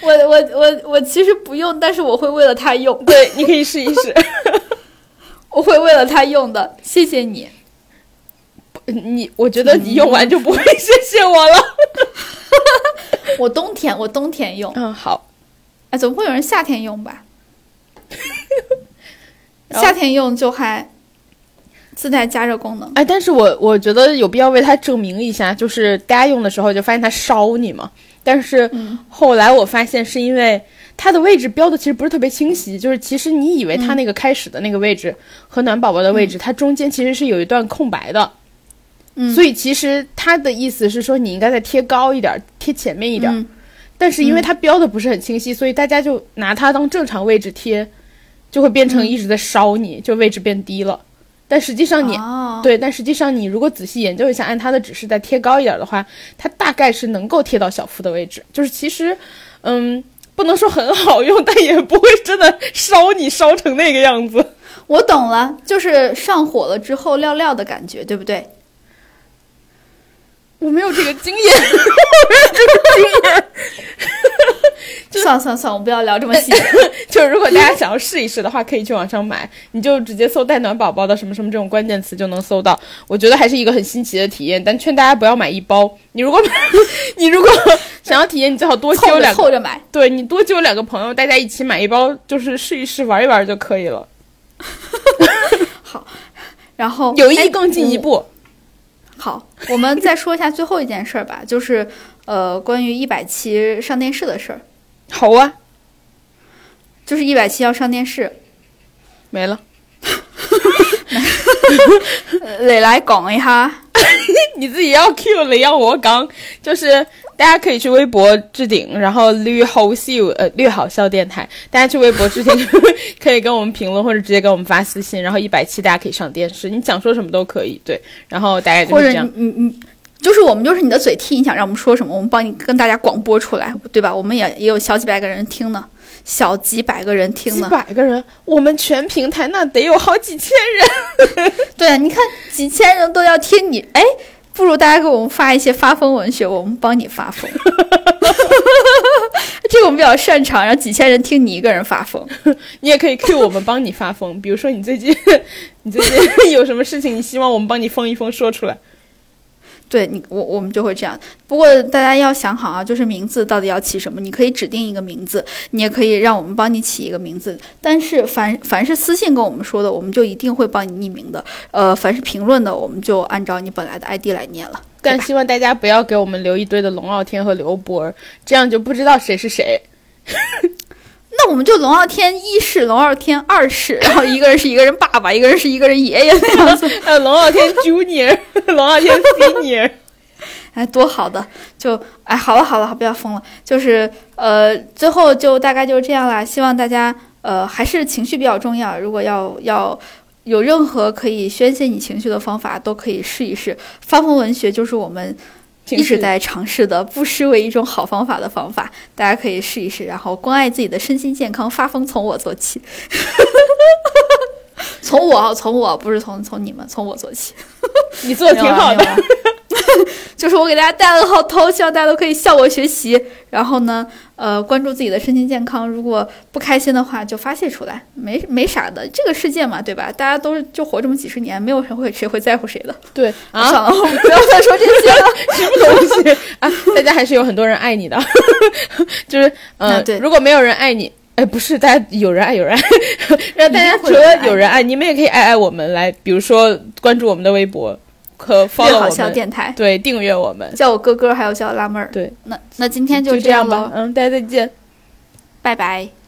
S1: 我我我我其实不用，但是我会为了它用，
S2: 对，你可以试一试。
S1: 我会为了它用的，谢谢你。
S2: 你，我觉得你用完就不会谢谢我了。
S1: 我冬天我冬天用，
S2: 嗯，好，
S1: 哎，总不会有人夏天用吧？夏天用就还自带加热功能。
S2: 哎，但是我我觉得有必要为它证明一下，就是大家用的时候就发现它烧你嘛。但是
S1: 嗯
S2: 后来我发现是因为它的位置标的其实不是特别清晰，就是其实你以为它那个开始的那个位置和暖宝宝的位置，它中间其实是有一段空白的。
S1: 嗯
S2: 所以其实它的意思是说你应该再贴高一点，贴前面一点。
S1: 嗯
S2: 但是因为它标的不是很清晰，所以大家就拿它当正常位置贴，就会变成一直在烧你，就位置变低了。但实际上你、
S1: 哦，
S2: 对，但实际上你如果仔细研究一下，按它的指示再贴高一点的话，它大概是能够贴到小腹的位置。就是其实，嗯，不能说很好用，但也不会真的烧你烧成那个样子。
S1: 我懂了，就是上火了之后料料的感觉，对不对？
S2: 我没有这个经验，
S1: 算了算了，我们不要聊这么细。
S2: 就是如果大家想要试一试的话，可以去网上买，你就直接搜“带暖宝宝”的什么什么这种关键词就能搜到。我觉得还是一个很新奇的体验，但劝大家不要买一包。你如果买，你如果想要体验，你最好多
S1: 凑着
S2: 揪两个，
S1: 凑着买，
S2: 对你多揪两个朋友，大家一起买一包，就是试一试、玩一玩就可以了。
S1: 好然后哎
S2: 有意更进一步。
S1: 好，我们再说一下最后一件事儿吧，就是呃，关于一百期上电视的事儿，
S2: 好啊，
S1: 就是一百七要上电视，
S2: 没了。
S1: 呃磊来讲一下。
S2: 你自己要 Q 了，要我讲，就是大家可以去微博置顶，然后绿好笑呃略好笑电台，大家去微博置顶 可以跟我们评论或者直接给我们发私信，然后一百七大家可以上电视，你想说什么都可以，对，然后大概就是这样。
S1: 你你你，就是我们就是你的嘴替，你想让我们说什么，我们帮你跟大家广播出来，对吧？我们也也有小几百个人听呢，小几百个人听
S2: 几
S1: 呢。
S2: 百个人，我们全平台那得有好几千人。
S1: 对啊，你看几千人都要听你，哎，不如大家给我们发一些发疯文学，我们帮你发疯。这个我们比较擅长，让几千人听你一个人发疯。
S2: 你也可以 Q 我们帮你发疯，比如说你最近你最近有什么事情，你希望我们帮你疯一疯说出来。
S1: 对你，我我们就会这样。不过大家要想好啊，就是名字到底要起什么？你可以指定一个名字，你也可以让我们帮你起一个名字。但是凡凡是私信跟我们说的，我们就一定会帮你匿名的。呃，凡是评论的，我们就按照你本来的 ID 来念了。
S2: 但希望大家不要给我们留一堆的龙傲天和刘波儿，这样就不知道谁是谁。
S1: 那我们就龙傲天一世、龙傲天二世，然后一个人是一个人爸爸，一个人是一个人爷爷那样子，
S2: 还 有龙傲天 Junior、龙傲天 Senior。
S1: 哎，多好的！就哎，好了好了，不要疯了。就是呃，最后就大概就是这样啦。希望大家呃还是情绪比较重要。如果要要有任何可以宣泄你情绪的方法，都可以试一试。发疯文学就是我们一直在尝试的，不失为一种好方法的方法。大家可以试一试，然后关爱自己的身心健康。发疯从我做起，从我，从我，不是从从你们，从我做起。
S2: 你做的挺好的
S1: 就是我给大家带了个好头，希望大家都可以向我学习。然后呢，呃，关注自己的身心健康。如果不开心的话，就发泄出来，没没啥的。这个世界嘛，对吧？大家都是就活这么几十年，没有谁会谁会在乎谁的。
S2: 对啊，
S1: 算了，不要再说这些了。
S2: 什么东西啊？大家还是有很多人爱你的，就是呃
S1: 啊，对
S2: 如果没有人爱你。哎，不是，大家有人爱有人爱，让大家除
S1: 一定会有人爱
S2: 了有人爱，你们也可以爱爱我们，来，比如说关注我们的微博和
S1: 越
S2: follow
S1: 电台，
S2: 对，订阅我们，
S1: 叫我哥哥，还有叫我辣妹儿。
S2: 对，
S1: 那那今天
S2: 就
S1: 这
S2: 样吧嗯，大家再见。
S1: 拜拜。